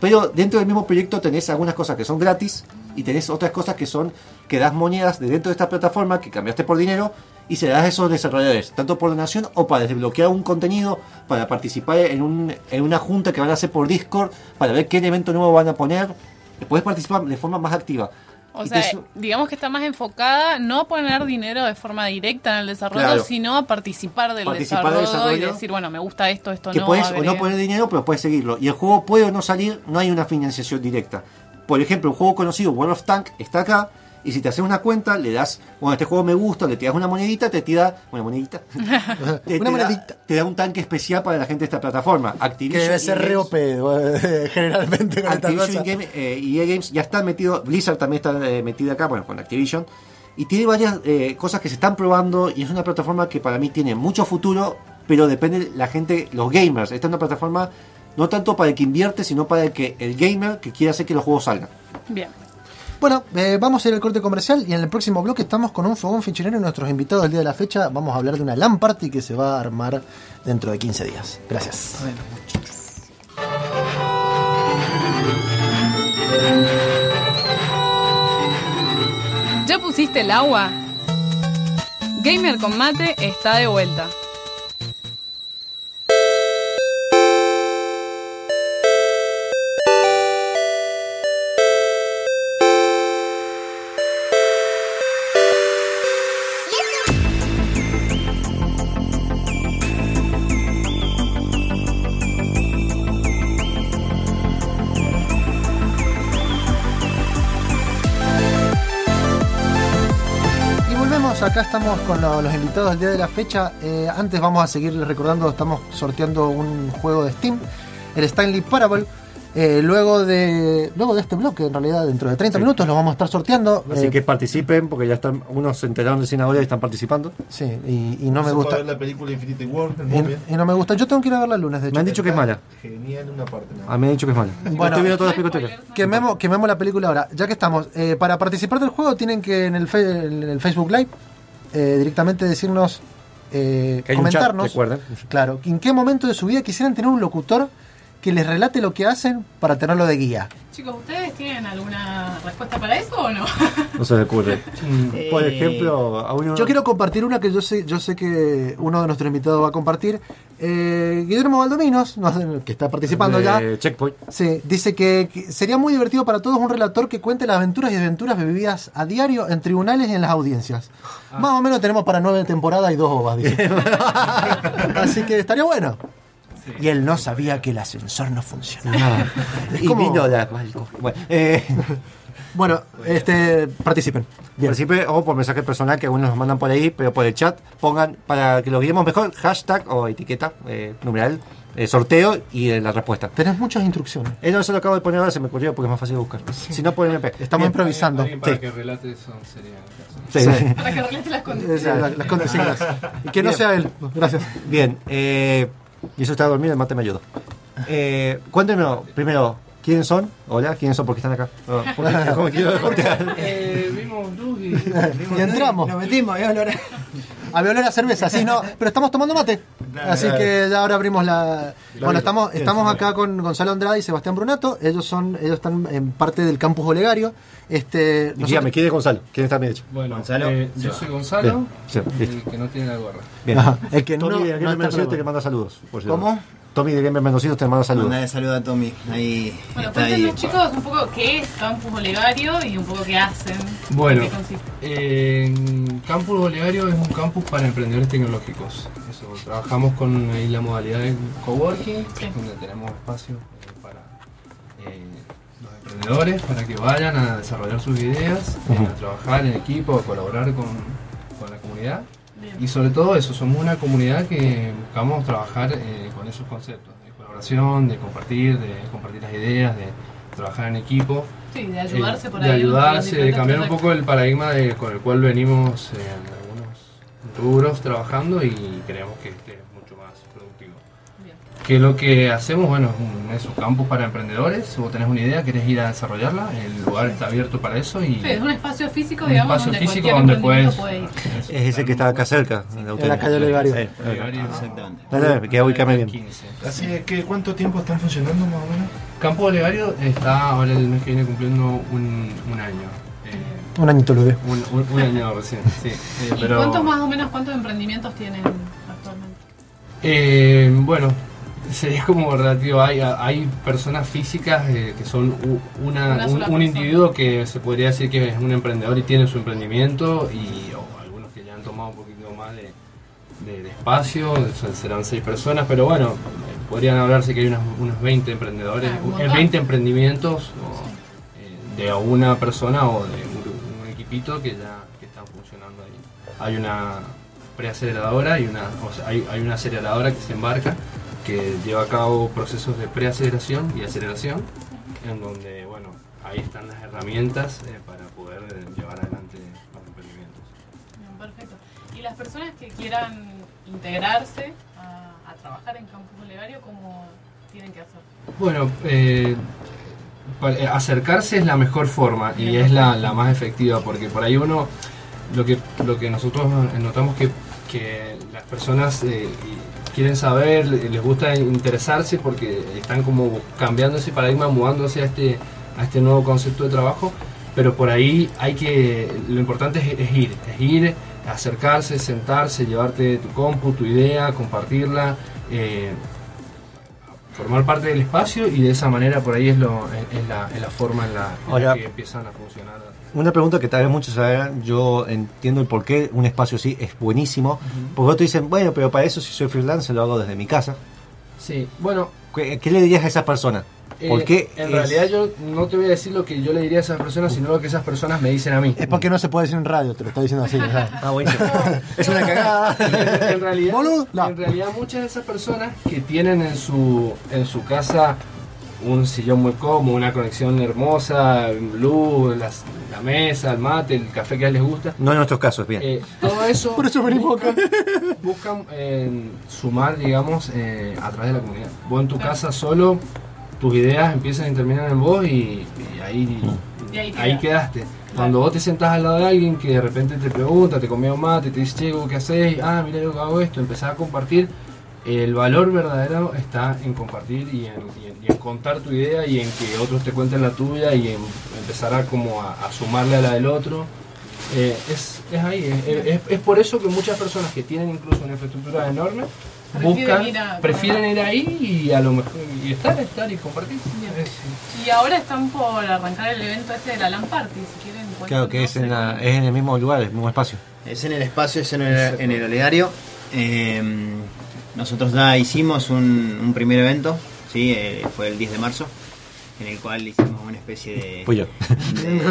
Pero dentro del mismo proyecto tenés algunas cosas que son gratis y tenés otras cosas que son que das monedas de dentro de esta plataforma que cambiaste por dinero y se das a esos desarrolladores, tanto por donación o para desbloquear un contenido, para participar en, un, en una junta que van a hacer por Discord, para ver qué elemento nuevo van a poner. Puedes participar de forma más activa. O sea, digamos que está más enfocada no a poner dinero de forma directa en el desarrollo, Claro. sino a participar del Participar desarrollo, y decir, bueno, me gusta esto, esto que no. puedes o no poner dinero, pero puedes seguirlo. Y el juego puede o no salir, no hay una financiación directa. Por ejemplo, un juego conocido, World of Tank, está acá. Y si te haces una cuenta, le das, bueno, este juego me gusta, le tiras una monedita, te tira, una monedita, te, Una te da- monedita. te da un tanque especial para la gente de esta plataforma. Que Activision debe ser re Games- OP, eh, generalmente con Activision cosa. Game, eh, y EA Games ya están metidos, Blizzard también está eh, metida acá, bueno, con Activision. Y tiene varias eh, cosas que se están probando y es una plataforma que para mí tiene mucho futuro, pero depende la gente, los gamers. Esta es una plataforma no tanto para el que invierte, sino para el que el gamer que quiere hacer que los juegos salgan. Bien. Bueno, eh, vamos a ir al corte comercial y en el próximo bloque estamos con un fogón fichero y nuestros invitados del día de la fecha. Vamos a hablar de una LAN party que se va a armar dentro de 15 días. Gracias. ¿Ya pusiste el agua? Gamer con mate está de vuelta. Acá estamos con lo- los invitados del día de la fecha. Eh, antes vamos a seguir recordando, estamos sorteando un juego de Steam, el Stanley Parable. Eh, luego de luego de este bloque, en realidad, dentro de 30 minutos lo vamos a estar sorteando. Así Eh, que participen, porque ya están, unos se enteraron recién ahora y están participando. Sí, y, y no me gusta. ver la película Infinity War. Y, y no me gusta. Yo tengo que ir a verla el lunes, de hecho. Me han dicho que es mala. Genial una parte. ¿no? Ah, me han dicho que es mala. Bueno. Estoy viendo todas las películas. Quememos, quememos la película ahora. Ya que estamos, eh, para participar del juego tienen que en el, fe- en el Facebook Live eh, directamente decirnos, eh, comentarnos, claro, en qué momento de su vida quisieran tener un locutor que les relate lo que hacen para tenerlo de guía. Chicos, ¿ustedes tienen alguna respuesta para eso o no? No se me ocurre. Por ejemplo, a uno... Yo quiero compartir una que yo sé, yo sé que uno de nuestros invitados va a compartir. Eh, Guillermo Valdominos, que está participando de ya, Checkpoint. Sí, dice que, que sería muy divertido para todos un relator que cuente las aventuras y desventuras vividas a diario en tribunales y en las audiencias. Más o menos tenemos para nueve temporadas y dos ovas, dice. Así que estaría bueno. Y él no sabía que el ascensor no funcionaba. Es y como- vino la... Bueno, eh, Bueno, este, participen. Bien. Participe o por mensaje personal que algunos nos mandan por ahí, pero por el chat pongan para que lo guiemos mejor hashtag o etiqueta, eh, numeral, eh, sorteo y eh, la respuesta. Tenés muchas instrucciones. Eh, no, eso lo acabo de poner ahora, se me ocurrió porque es más fácil de buscar. Si no, por MP. Estamos Bien. improvisando. Para Sí. que relate eso sería Sí. Sí. Para que relate las condiciones. la- las consignas. Y que no Bien. sea él. Gracias. Bien, eh, y eso está dormido, el mate me ayuda. Eh, cuéntenos primero, ¿quiénes son? Hola, ¿quiénes son? ¿Por qué están acá? ¿Cómo quiero? Eh, vimos Doug y... Y entramos. Nos metimos, ¿eh, Olora? Había olor a cerveza, sí, no, pero estamos tomando mate. Así que ya ahora abrimos la. Bueno, estamos, estamos acá con Gonzalo Andrade y Sebastián Brunato. Ellos son, ellos están en parte del campus Olegario. Este, nosotros- dígame, ¿quién es Gonzalo? ¿Quién está bien hecho? Bueno, Gonzalo. eh, yo soy Gonzalo, Bien, sí, el que no tiene la gorra. Bien. Ajá, el que no- no Gamer está Mendocinos con la te manda saludos. por. ¿Cómo? Tommy de Gamer Mendocinos te manda saludos. Mandale saludo a Tommy. Ahí Bueno, está ahí. cuéntenos chicos un poco qué es Campus Olegario y un poco qué hacen. Bueno, ¿En qué consiste? eh, Campus Olegario es un campus para emprendedores tecnológicos. Eso, trabajamos con ahí la modalidad de coworking, donde tenemos espacio eh, para eh, los emprendedores para que vayan a desarrollar sus ideas, eh, a trabajar en equipo, a colaborar con, con la comunidad. Bien. Y sobre todo eso, somos una comunidad que buscamos trabajar eh, con esos conceptos de colaboración, de compartir, de compartir las ideas, de trabajar en equipo. Sí, de ayudarse Eh, por de ahí. ayudarse, de cambiar un poco el paradigma de- con el cual venimos en algunos rubros trabajando y creemos que este Que lo que hacemos, bueno, es un, es un campus para emprendedores. Vos tenés una idea, querés ir a desarrollarla, el lugar está abierto para eso y Sí, es un espacio físico, Un digamos, espacio donde físico cualquier donde emprendimiento puedes- puede ir. Es ese que está acá cerca. En la, En la calle Olegario. Sí, Olegario. Exactamente. Queda ubicarme bien. 15. Así es que, ¿cuánto tiempo están funcionando más o menos? Campo Olegario está ahora el mes que viene cumpliendo un, un año. Eh, Un añito lo veo. un, un- un año recién, sí. Eh, ¿Y pero, cuántos más o menos, cuántos emprendimientos tienen actualmente? Eh, bueno, sería como relativo. Hay, hay personas físicas eh, que son una, Una un, individuo que se podría decir que es un emprendedor y tiene su emprendimiento y o algunos que ya han tomado un poquito más de, de- de espacio, serán seis personas, pero bueno, podrían hablarse que hay unos, unos 20 emprendedores, Ah, un eh. 20 emprendimientos o, eh, de una persona o de un, un equipito que ya que están funcionando ahí. Hay una preaceleradora y una, o sea, hay, hay una aceleradora que se embarca que lleva a cabo procesos de preaceleración y aceleración, en donde, bueno, ahí están las herramientas eh, para poder eh, llevar adelante los emprendimientos. Bien, perfecto. ¿Y las personas que quieran integrarse a, a trabajar en Campus Olegario, cómo tienen que hacer? Bueno, eh, acercarse es la mejor forma y es la, la más efectiva porque por ahí uno, lo que, lo que nosotros notamos que, que las personas eh, quieren saber, le- les gusta interesarse porque están como cambiando ese paradigma, mudándose a este, a este nuevo concepto de trabajo, pero por ahí hay que, lo importante es, es ir, es ir, acercarse, sentarse, llevarte tu compu, tu idea, compartirla. eh, formar parte del espacio y de esa manera por ahí es, lo, es, es la, es la forma en la, en que empiezan a funcionar. Una pregunta que tal vez muchos saben, yo entiendo el por qué un espacio así es buenísimo. Porque otros dicen, bueno, pero para eso si soy freelance lo hago desde mi casa. Sí, bueno, ¿Qué, qué le dirías a esas personas? ¿Por eh, qué en es- realidad yo no te voy a decir lo que yo le diría a esas personas, sino lo que esas personas me dicen a mí. Es porque no se puede decir en radio, te lo está diciendo así. Ah, buenísimo. es una cagada. en realidad, no. en realidad muchas de esas personas que tienen en su en su casa un sillón muy cómodo, una conexión hermosa, luz, las- la mesa, el mate, el café que a les gusta, No en nuestros casos, bien. eh, todo eso Por eso venimos acá. buscan eh, sumar, digamos, eh, a través de la comunidad. Vos en tu casa solo, tus ideas empiezan y terminan en vos y, y ahí, Y ahí ahí queda. quedaste. Cuando vos te sentás al lado de alguien que de repente te pregunta, te comió un mate, te dice, che, ¿vos ¿qué haces? Ah, mira, yo hago esto, empezás a compartir. El valor verdadero está en compartir y en, y en- contar tu idea y en que otros te cuenten la tuya y en empezar a, como a, a sumarle a la del otro. Eh, es, es ahí, es, es- es por eso que muchas personas que tienen incluso una infraestructura enorme buscan, ir a- prefieren ir ahí y a lo mejor y estar, estar y compartir. Y ahora están por arrancar el evento este de la LAN Party, si quieren. Claro que es en, la- es en el mismo lugar, el mismo espacio. Es en el espacio, es en el, en el oleario. Eh, nosotros ya hicimos un, un primer evento, ¿sí? Eh, fue el 10 de marzo, en el cual hicimos una especie de... Fui yo. de-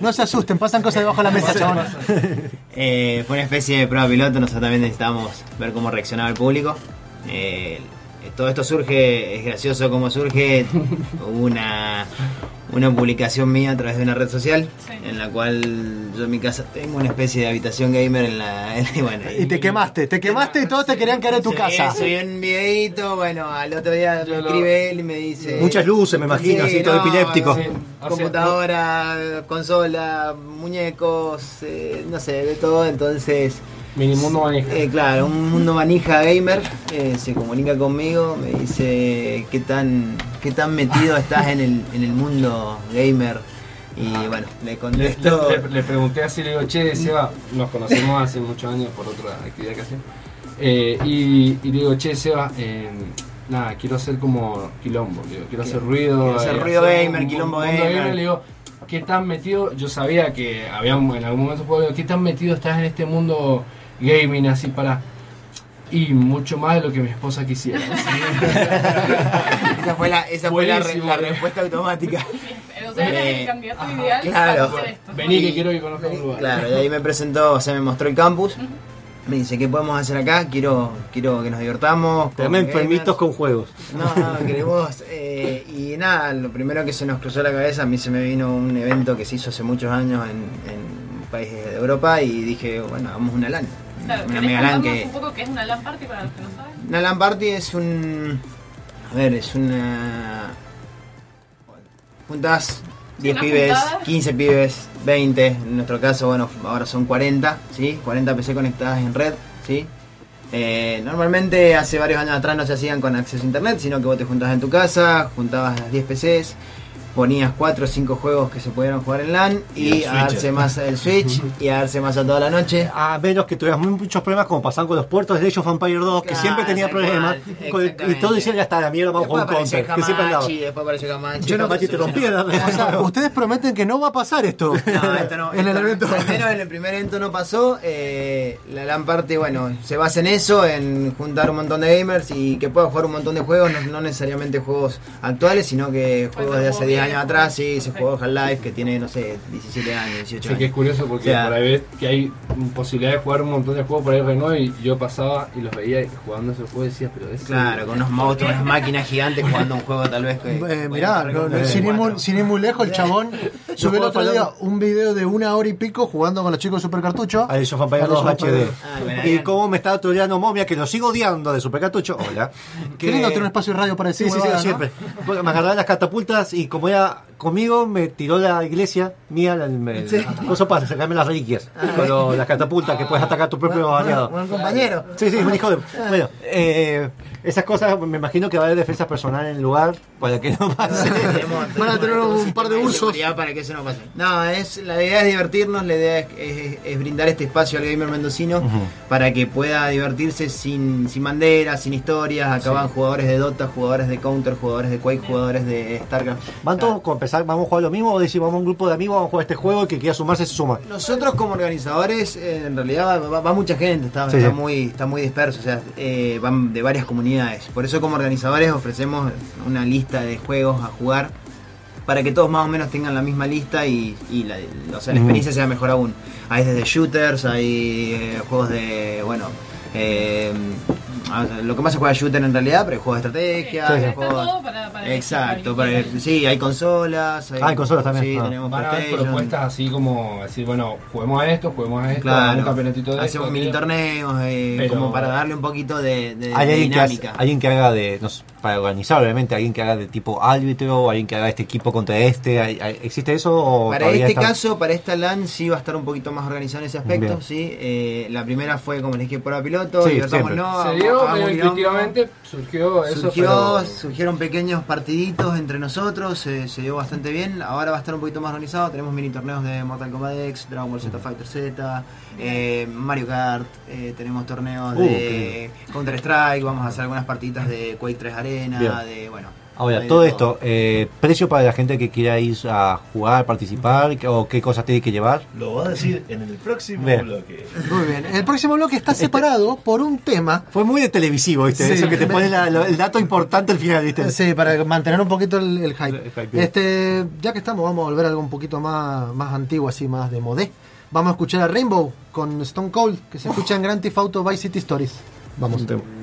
No se asusten, pasan cosas debajo de la mesa, chabón. Eh, fue una especie de prueba piloto, nosotros también necesitábamos ver cómo reaccionaba el público. Eh, todo esto surge, es gracioso cómo surge, hubo una, una publicación mía a través de una red social, Sí. en la cual yo en mi casa tengo una especie de habitación gamer en la... y bueno, Y te quemaste, te quemaste y todos te querían quedar en tu Sí, casa. Subí un videito, bueno, al otro día Yo me lo- escribe él y me dice... Muchas luces, me imagino, así todo epiléptico. Sí, sea, computadora, consola, muñecos, eh, no sé, de todo. Entonces Minimundo manija. Eh, claro, un mundo manija gamer eh, se comunica conmigo, me dice qué tan qué tan metido estás en el, en el mundo gamer y bueno, le contesto. le- le pregunté así, le digo, che, Seba, nos conocemos hace muchos años por otra actividad que hacemos. Eh, y, y le digo, che, Seba, eh, nada, quiero hacer como quilombo, digo, quiero hacer ruido. quiero hacer eh, ruido hacer gamer, un- quilombo un mundo gamer. Le digo, ¿qué tan metido? Yo sabía que había en algún momento jugado, ¿qué tan metido estás en este mundo gaming así para.? Y mucho más de lo que mi esposa quisiera. Esa fue la, esa fue la, re- la respuesta automática. O sea, Eh, ideal claro. para hacer esto. Vení que quiero que conozcas un lugar. Claro, y ahí me presentó, o sea, me mostró el campus. Me dice, ¿qué podemos hacer acá? Quiero, quiero que nos divertamos. Con enfermitos gamers". con juegos. No, no, queremos. eh, y nada, lo primero que se nos cruzó la cabeza, a mí se me vino un evento que se hizo hace muchos años en, en países de Europa y dije, bueno, hagamos una LAN. Claro, una ¿querés mega LAN que. un poco qué es una LAN party para los que no saben? Una LAN party es un. A ver, es una. Juntas 10 una pibes, juntada. 15 pibes, 20. En nuestro caso, bueno, ahora son 40, ¿sí? 40 PC conectadas en red, ¿sí? Eh, normalmente hace varios años atrás no se hacían con acceso a internet, sino que vos te juntabas en tu casa, juntabas las 10 PCs, ponías 4 o 5 juegos que se pudieran jugar en LAN Y y, a darse más el Switch y a darse más a toda la noche. A menos que tuvieras muchos problemas como pasaban con los puertos de Age of Empire 2, que Claro, siempre tenía tal problemas. cual, con y todo decían ya está, la mierda, vamos apareció counter. Que siempre andaba. Después apareció. Yo no te rompía la O sea, ustedes prometen que no va a pasar esto. No, esto no. en el evento. Al menos en el primer evento no pasó. eh, la LAN parte, bueno, se basa en eso, en juntar un montón de gamers y que pueda jugar un montón de juegos, no, no necesariamente juegos actuales, sino que juegos de hace 10 años atrás, sí, se jugó Half-Life, que tiene, no sé, 17 años, 18 Sí, años. que es curioso porque O sea, por ahí ves que hay posibilidad de jugar un montón de juegos por ahí Renault y yo pasaba y los veía jugando esos juegos y decía, pero es Claro, con unos monstruos, unas máquinas gigantes jugando un juego tal vez que... Eh, mirá, no- no- sin, ir muy, sin ir muy lejos, el chabón subió el otro día un video de una hora y pico jugando con los chicos de Supercartucho. A Age of Empires 2 HD. Ah, y cómo me estaba toreando Momia, que lo sigo odiando de Supercartucho. Hola. Qué lindo tener un espacio de radio para decir Sí, sí, sí, siempre. Porque me agarraban las catapultas y como era conmigo, me tiró la iglesia mía, la, me, cosa para sacarme las reliquias. Con lo- las catapultas que puedes atacar a tu propio aliado. Buen compañero. Sí, sí, un hijo de. Bueno, eh, esas cosas me imagino que va a haber defensa personal en el lugar para que no pase. Van a tener un par de usos. para que eso no pase. No, es, la idea es divertirnos, la idea es, es- es brindar este espacio al gamer mendocino para que pueda divertirse sin, sin banderas, sin historias. Acá van jugadores de Dota, jugadores de Counter, jugadores de Quake, jugadores de StarCraft. ¿Van todos a empezar, vamos a jugar lo mismo o decimos vamos a un grupo de amigos, vamos a jugar este juego y que quiera sumarse se suma? Nosotros como organizadores, eh, en realidad va, va mucha gente, está, Sí, está sí. muy está muy disperso, o sea, eh, van de varias comunidades. Por eso como organizadores ofrecemos una lista de juegos a jugar para que todos más o menos tengan la misma lista y, y la, o sea, la experiencia sea mejor aún. Hay desde shooters, hay eh, juegos de, bueno, eh, lo que más se juega es shooter en realidad, pero hay juegos de estrategia, Sí, sí. hay Está juegos- todo para- para Exacto, para- sí, hay consolas, Ah, hay consolas también. Sí, Ah. tenemos Van a haber PlayStation. propuestas así como decir, bueno, juguemos a esto, juguemos a esto, Claro, un campeonatito de esto. hacemos mini torneos eh, Pero- como para darle un poquito de, de- Hay de alguien que, hace- dinámica. alguien que haga de, no sé, para organizar obviamente, alguien que haga de tipo árbitro, alguien que haga este equipo contra este, ¿hay- hay- ¿existe eso? O Para este está- caso, para esta LAN sí va a estar un poquito más organizado en ese aspecto, Bien. sí. Eh, la primera fue como les dije por piloto, Sí, divertámonos, Se dio intuitivamente, surgió eso. Surgió, pero- surgieron pequeños partiditos entre nosotros, se- se dio bastante bien. Ahora va a estar un poquito más organizado. Tenemos mini torneos de Mortal Kombat X, Dragon Ball Z Fighter Z, eh, Mario Kart. eh, tenemos torneos Uh, de Counter Strike. Vamos a hacer algunas partiditas de Quake 3 Arena. Bien. De bueno. Ahora, todo esto, eh, precio para la gente que quiera ir a jugar, participar, o qué cosas tiene que llevar. Lo va a decir en el próximo Bien. bloque. Muy bien. El próximo bloque está separado por un tema. Fue muy de televisivo, ¿viste? Sí. Eso que te pone la- lo- el dato importante al final, ¿viste? Sí, para mantener un poquito el, el hype. El hype. Este, ya que estamos, vamos a volver a algo un poquito más, más antiguo, así más de modé. Vamos a escuchar a Rainbow con Stone Cold, que se escucha en Grand Theft Auto Vice City Stories. Vamos. Every night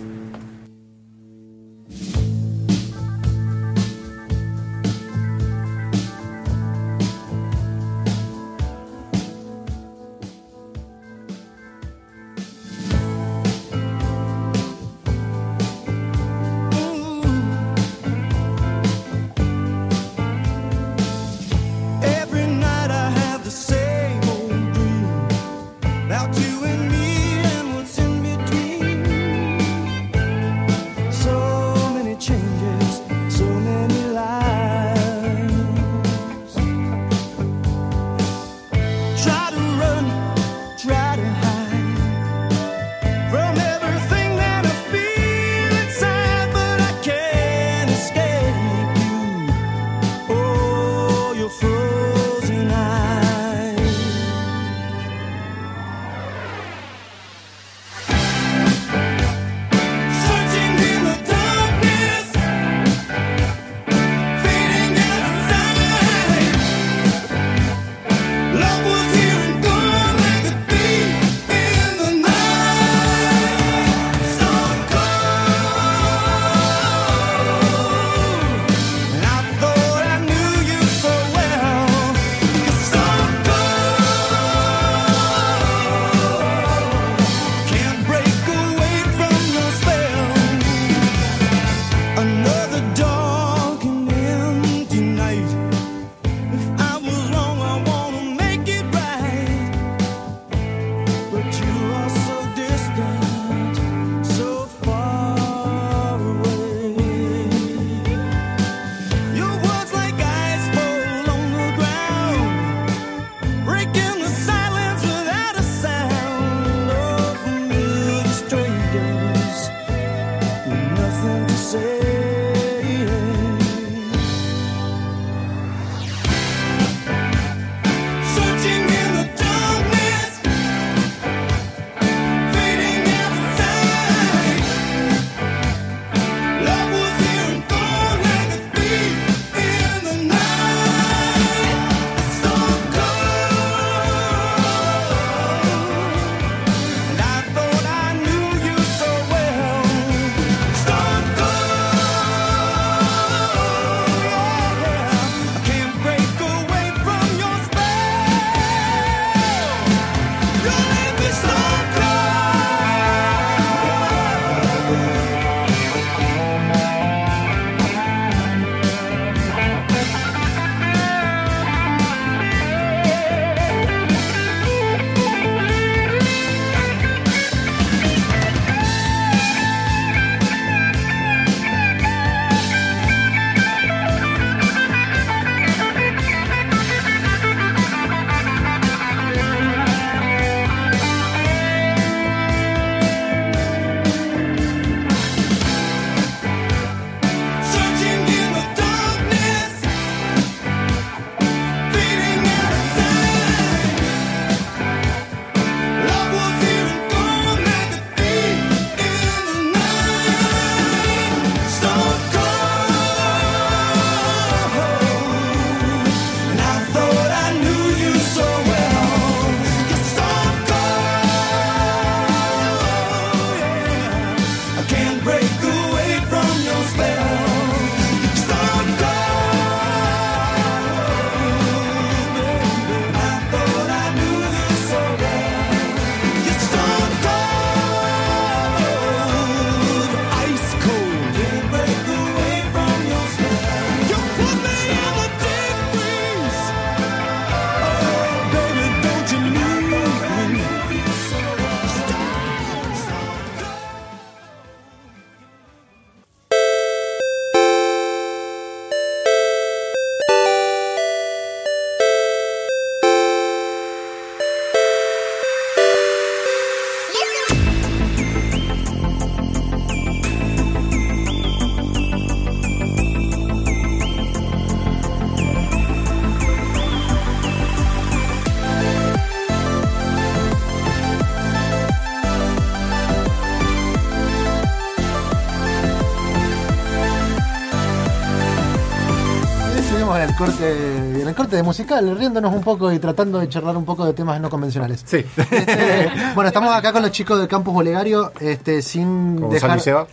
corte, en el corte de musical, riéndonos un poco y tratando de charlar un poco de temas no convencionales. Sí. Este, bueno, estamos acá con los chicos del campus Olegario, este, sin Gonzalo dejar,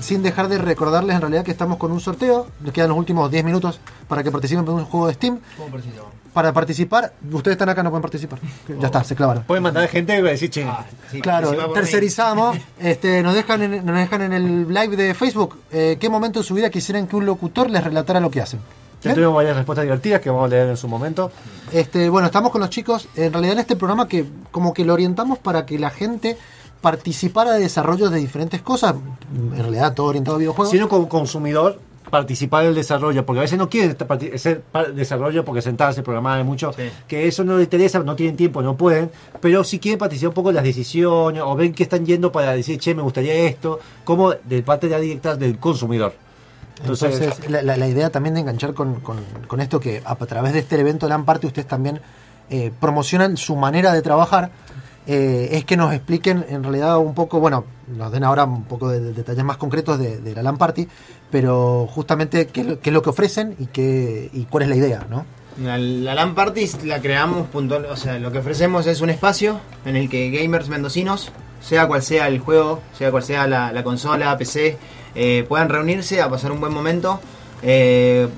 sin dejar de recordarles en realidad que estamos con un sorteo. Nos quedan los últimos 10 minutos para que participen en un juego de Steam. Para participar, ustedes están acá, no pueden participar. Ya está, se clavaron. Pueden mandar gente y decir, che, Claro, participa por tercerizamos. Este, nos dejan en, nos dejan en el live de Facebook eh, qué momento de su vida quisieran que un locutor les relatara lo que hacen. Ya tuvimos varias respuestas divertidas que vamos a leer en su momento. Este, bueno, estamos con los chicos. En realidad en este programa que como que lo orientamos para que la gente participara de desarrollos de diferentes cosas. En realidad todo orientado a videojuegos. Sino como consumidor, participar del desarrollo, porque a veces no quieren par- desarrollo porque sentarse, programar mucho, que eso no les interesa, no tienen tiempo, no pueden, pero si quieren participar un poco en las decisiones o ven que están yendo para decir, che, me gustaría esto, como de parte de la directa del consumidor. Entonces, Entonces, la, la- la idea también de enganchar con, con- con esto que a, a través de este evento LAN Party ustedes también eh, promocionan su manera de trabajar, eh, es que nos expliquen en realidad un poco, bueno, nos den ahora un poco de, de detalles más concretos de, de la LAN Party, pero justamente qué, es lo- qué es lo que ofrecen y, qué, y cuál es la idea, ¿no? La, la LAN Party la creamos puntual, o sea, lo que ofrecemos es un espacio en el que gamers mendocinos, sea cual sea el juego, sea cual sea la, la consola, PC, eh, puedan reunirse a pasar un buen momento. Eh,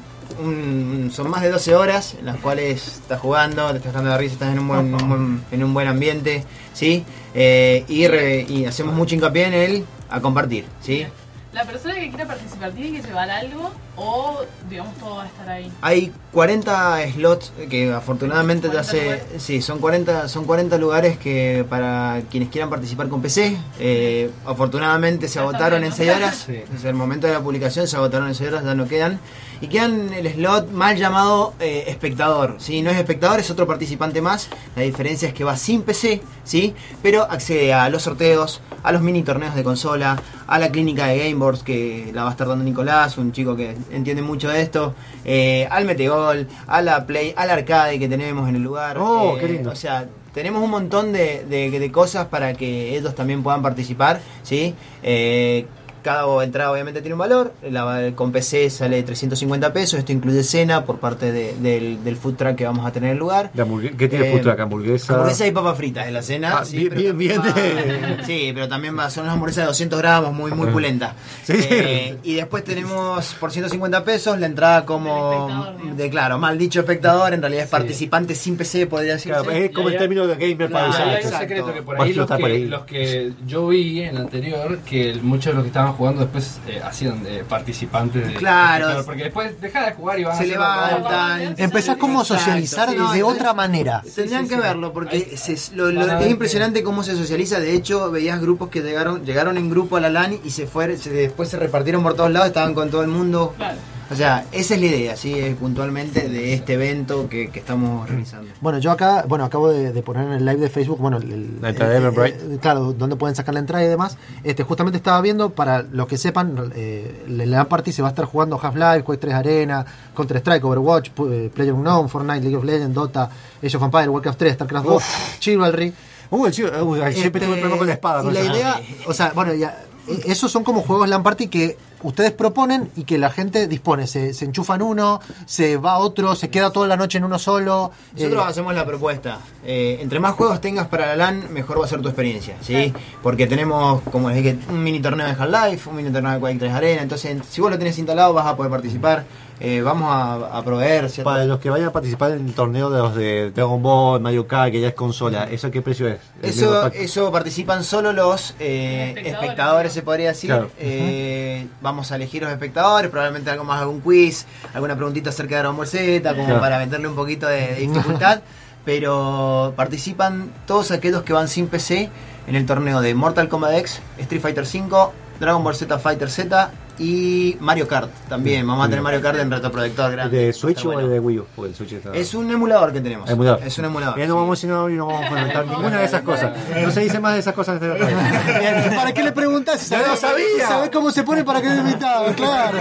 un- son más de 12 horas en las cuales estás jugando, te estás dando de risa, estás en un buen, un buen- en un buen ambiente, ¿sí? Eh, y, re- y hacemos mucho hincapié en el a compartir, ¿sí? La persona que quiera participar tiene que llevar algo o, digamos, todo va a estar ahí. Hay 40 slots que afortunadamente te 40 hace. lugares. Sí, son 40, son 40 lugares que para quienes quieran participar con PC. eh, afortunadamente se Ya agotaron en bien, 6 ¿no? horas. Sí. Desde el momento de la publicación se agotaron en 6 horas, ya no quedan. Y quedan el slot mal llamado eh, espectador. ¿sí? No es espectador, es otro participante más. La diferencia es que va sin PC, ¿sí? pero accede a los sorteos, a los mini torneos de consola, a la clínica de Gameboards que la va a estar dando Nicolás, un chico que entiende mucho de esto, eh, al Metegol, a la Play, al arcade que tenemos en el lugar. Oh, eh, qué lindo. O sea, tenemos un montón de, de- de cosas para que ellos también puedan participar, ¿sí? Eh, cada entrada obviamente tiene un valor, la, con PC sale 350 pesos, esto incluye cena por parte de- del, del food truck que vamos a tener en el lugar. ¿qué tiene Eh, food truck? ¿Hamburguesa? Hamburguesa y papas fritas en la cena. Ah, sí, bien, pero bien, va- Sí, pero también va, son unas hamburguesas de 200 gramos, muy muy Ah. pulentas. Sí. Eh, y después tenemos por 150 pesos la entrada como de claro, mal dicho espectador, en realidad es participante sin PC, podría decirse. Claro, es como el término de gamer para Hay un secreto que por ahí los, que por ahí. los que yo vi en el anterior, que muchos de los que estaban jugando después eh, hacían de participantes de Claro. espectador, porque después deja de jugar y vas Se levantan. Empezás como a Exacto, socializar sí, de no, otra manera. Tendrían que verlo porque se- lo- lo- Van a ver es que- impresionante cómo se socializa. De hecho, veías grupos que llegaron llegaron en grupo a la LAN y se fueron, se- después se repartieron por todos lados, estaban con todo el mundo. Claro. O sea, esa es la idea, sí, eh, puntualmente de este evento que, que estamos realizando. Bueno, yo acá, bueno, acabo de, de poner en el live de Facebook, bueno, el, el- La entrada de el- Eventbrite. eh, claro, donde pueden sacar la entrada y demás. Este, justamente estaba viendo, para los que sepan, eh, la party se va a estar jugando Half-Life, Quake 3 Arena, Counter Strike, Overwatch, eh, PlayerUnknown, Fortnite, League of Legends, Dota, Age of Empires, Warcraft 3, Starcraft 2, Chivalry. Uh, el chico, uh, siempre Este, tuve problema con la espada. y con la esa- idea, o sea, bueno, ya, eh, esos son como juegos LAN Party que ustedes proponen y que la gente dispone. Se, se enchufa en uno, se va a otro, se queda toda la noche en uno solo. Nosotros eh, hacemos la propuesta. eh, entre más juegos tengas para la LAN, mejor va a ser tu experiencia, ¿sí? Porque tenemos, como les dije, un mini torneo de Half-Life, un mini torneo de Quake 3 Arena. Entonces, si vos lo tenés instalado, vas a poder participar. Eh, vamos a, a proveer, ¿cierto? Para los que vayan a participar en el torneo de los de Dragon Ball, Mario Kart, que ya es consola, ¿eso qué precio es? Eso, eso participan solo los eh, Espectadores. espectadores, se podría decir. Claro. Eh, vamos a elegir los espectadores, probablemente algo más, algún quiz, alguna preguntita acerca de Dragon Ball Z, como Claro. para meterle un poquito de, de dificultad. Pero participan todos aquellos que van sin PC en el torneo de Mortal Kombat X, Street Fighter V, Dragon Ball Z Fighter Z y Mario Kart también. Vamos a tener Mario Kart en retroproyector ¿El grande. de Switch Está o bueno. de Wii U? El Switch está- Es un emulador que tenemos. Emulador. Es un emulador. Ya no vamos a y no vamos a comentar ninguna de esas cosas. No se dice más de esas cosas. Bien, ¿Para qué le preguntas? Lo sabía. ¿Sabes cómo se pone para que le invitado? Claro.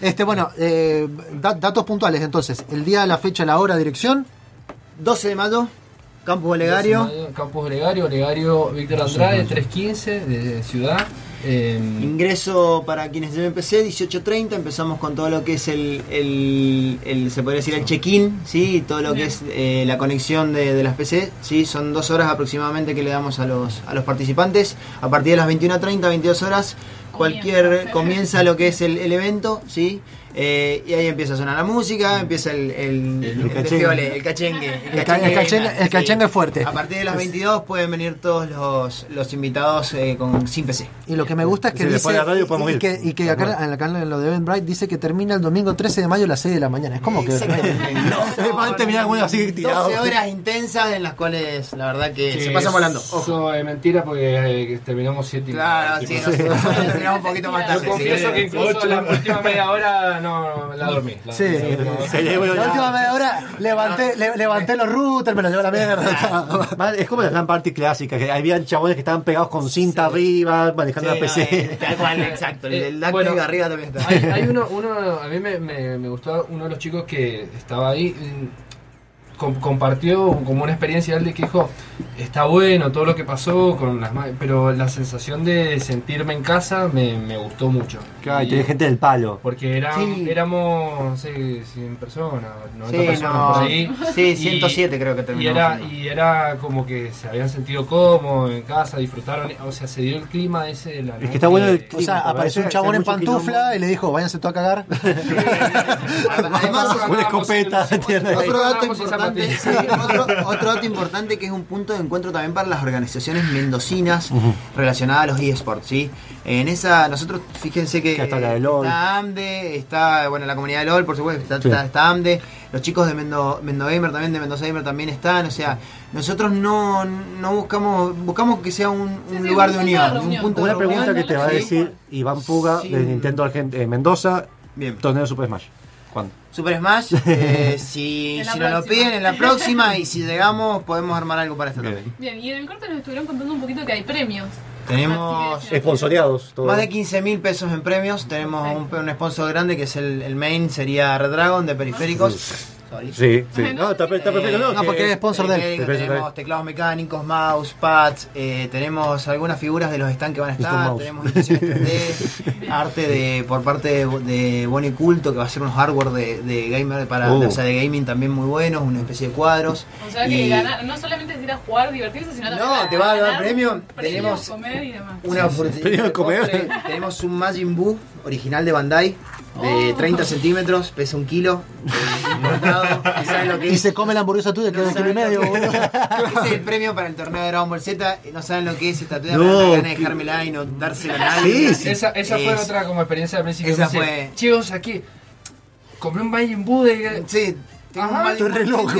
Este, bueno, eh, da- datos puntuales entonces. El día, la fecha, la hora, dirección. 12 de mayo, Campus Olegario. Campus Olegario, Olegario Víctor Andrade, 315 de Ciudad. Ingreso para quienes lleven PC, 18.30, empezamos con todo lo que es el, el- el- se podría decir el check-in, ¿sí? Todo lo que es eh, la conexión de, de las PC, ¿sí? Son dos horas aproximadamente que le damos a los, a los participantes. A partir de las 21.30, 22 horas, cualquier comienza lo que es el, el evento, ¿sí? Eh, y ahí empieza a sonar la música, empieza el, el, el, cachengue. el cachengue. El ca- el cachengue- el cachengue fuerte. A partir de las 22 pueden venir todos los, los invitados eh, con, sin PC. Y lo que me gusta es que Si dice la radio podemos y, ir. que, y que acá en la canal en lo de Eventbrite dice que termina el domingo 13 de mayo a las 6 de la mañana. Es como que terminar uno así tirado. 12 horas intensas en las cuales la verdad que Sí, se pasa volando. Eso es mentira porque eh, terminamos 7 y Claro, sí, nosotros terminamos un poquito más tarde. Yo confieso sí. que incluso la última media hora no la dormí. La- Sí, la- la última media hora levanté, le- levanté los routers, me los llevo a la mierda. Es como la gran party clásica, que habían chabones que estaban pegados con cinta arriba, manejando Sí, la PC. no, tal cual, exacto. El, el Eh, DAC bueno, de arriba también está. Hay, hay uno, uno, a mí me, me, me gustó uno de los chicos que estaba ahí, com- compartió como una experiencia él de que dijo, está bueno todo lo que pasó con las pero la sensación de sentirme en casa me, me gustó mucho. Claro, y Y- tenés gente del palo. porque era, Sí. éramos, no sé, 100 personas, 90 Sí, personas no, por ahí. sí, Y- 107 creo que y terminamos era, siendo. y era como que se habían sentido cómodos en casa, disfrutaron, o sea, se dio el clima ese de la Es que está bueno el O sea, apareció un chabón en pantufla y le dijo, váyanse todos a cagar. Además, Una escopeta. Otro dato importante, sí, otro, otro dato importante que es un punto de encuentro también para las organizaciones mendocinas relacionadas a los eSports, ¿sí? En esa, nosotros, fíjense que Que está la de LOL. está AMDE, está, bueno, la comunidad de LOL, por supuesto, está, Sí. está, está AMDE, los chicos de Mendo, Mendo Gamer también, de Mendoza Gamer también están, o sea, nosotros no, no buscamos, buscamos que sea un, un lugar de unión, un punto de Una pregunta reunión, que te va a decir Iván Puga Sí. de Nintendo Argent eh, Mendoza, Bien. torneo de Super Smash. ¿Cuándo? Super Smash, eh, si, nos lo piden en la próxima y si llegamos podemos armar algo para esta también. Bien, y en el corte nos estuvieron contando un poquito que hay premios. Tenemos Esponsoreados. todo. más de 15 mil pesos en premios, tenemos un, un sponsor grande que es el, el main, sería Red Dragon de periféricos. Sorry. Sí, sí. No, está, está perfecto. No, No, que- porque es sponsor de él. Periféricos, Tenemos teclados mecánicos, mouse, pads, eh, tenemos algunas figuras de los stands que van a estar, tenemos impresiones 3D, arte de por parte de, de Bonnie Culto que va a ser unos hardware de, de gamer para, Uh. o sea, de gaming también muy buenos, una especie de cuadros. O sea que Y ganar, no solamente es ir a jugar, divertirse, sino también No, te va a dar premio. Tenemos comer y demás. una Premio de comer. postre. Tenemos un Majin Buu original de Bandai de Oh. 30 centímetros, pesa un kilo. importado. ¿Y saben lo que Y es? se come la hamburguesa tuya que es de kilo y medio, boludo. Ese es el premio para el torneo de Dragon Ball Z. No saben lo que es esta tuya, No. me dan ganas de dejármela y no dársela a nadie. Sí, Esa, esa fue Es- otra como experiencia al principio. Esa fue- Chicos, aquí compré un Majin Buu de... Sí, tengo Ajá, un mal estoy re loco.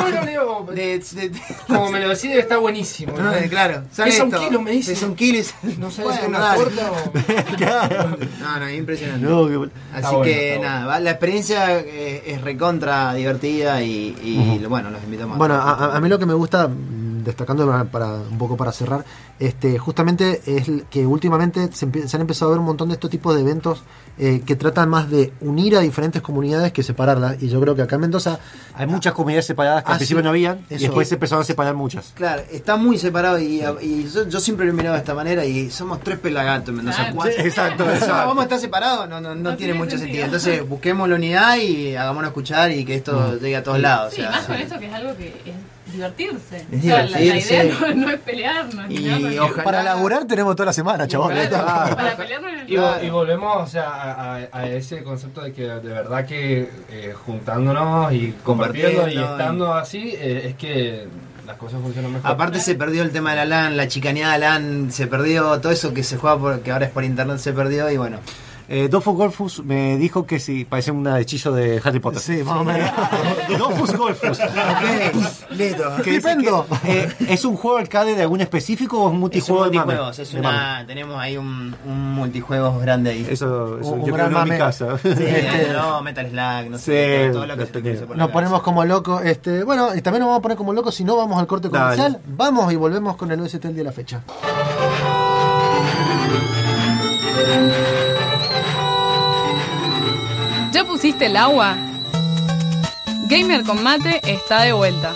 Bueno, le digo, de, de- de- como me lo decide está buenísimo. no, de- claro, sale Pesa un esto. kilo, me dice. Pesa un kilo y- No sé si Bueno, una torta o... No, no, impresionante. No, que- Así Está bueno, que nada, va- la experiencia eh, es recontra divertida y, y, bueno, los invitamos Bueno, a, a- a mí lo que me gusta, destacando para, para- un poco para cerrar, este, justamente es que últimamente se, han empezado a ver un montón de estos tipos de eventos eh, que tratan más de unir a diferentes comunidades que separarlas. Y yo creo que acá en Mendoza Hay muchas comunidades separadas que Ah, al principio sí. no habían y después se empezaron a separar muchas. Claro, está muy separado y, y yo, yo siempre lo he mirado de esta manera y somos tres pelagatos en Mendoza. Claro. cuatro. Sí, exacto, vamos a estar separados, no, no, no, No tiene tiene mucho sentido. sentido. Entonces busquemos la unidad y hagámonos escuchar y que esto llegue a todos lados. o Sí, sea, más con esto que es algo que es divertirse. Es o sea, la- idea no, no es pelearnos. ni Y ojalá- para laburar tenemos toda la semana, chabón. Claro. Para pelearnos en el Y, vo- y volvemos o sea, a, a- a ese concepto de que de verdad que eh, juntándonos y compartiendo y estando así eh, es que las cosas funcionan mejor. Aparte se perdió el tema de la LAN, la chicaneada LAN, se perdió todo eso que se juega por, que ahora es por internet se perdió y bueno. Eh, Dofus Golfus me dijo que sí, parece un hechizo de Harry Potter. Sí, más o menos. Dofus Golfus. Ok, listo. Flipendo. eh, ¿Es un juego arcade de algún específico o es un Es un multijuego de mame? multijuegos, es De mame. tenemos ahí un, un multijuegos grande ahí. Eso, eso Un- yo gran uno en mi mame. casa. Sí, Este- no, Metal Slug, no Sí, sé, todo, todo lo que lo se cruce por Nos ponemos como locos. Este, bueno, y también nos vamos a poner como locos si no vamos al corte Dale. comercial. Vamos y volvemos con el OST el día de la fecha. ¿Ya pusiste el agua? Gamer con mate está de vuelta.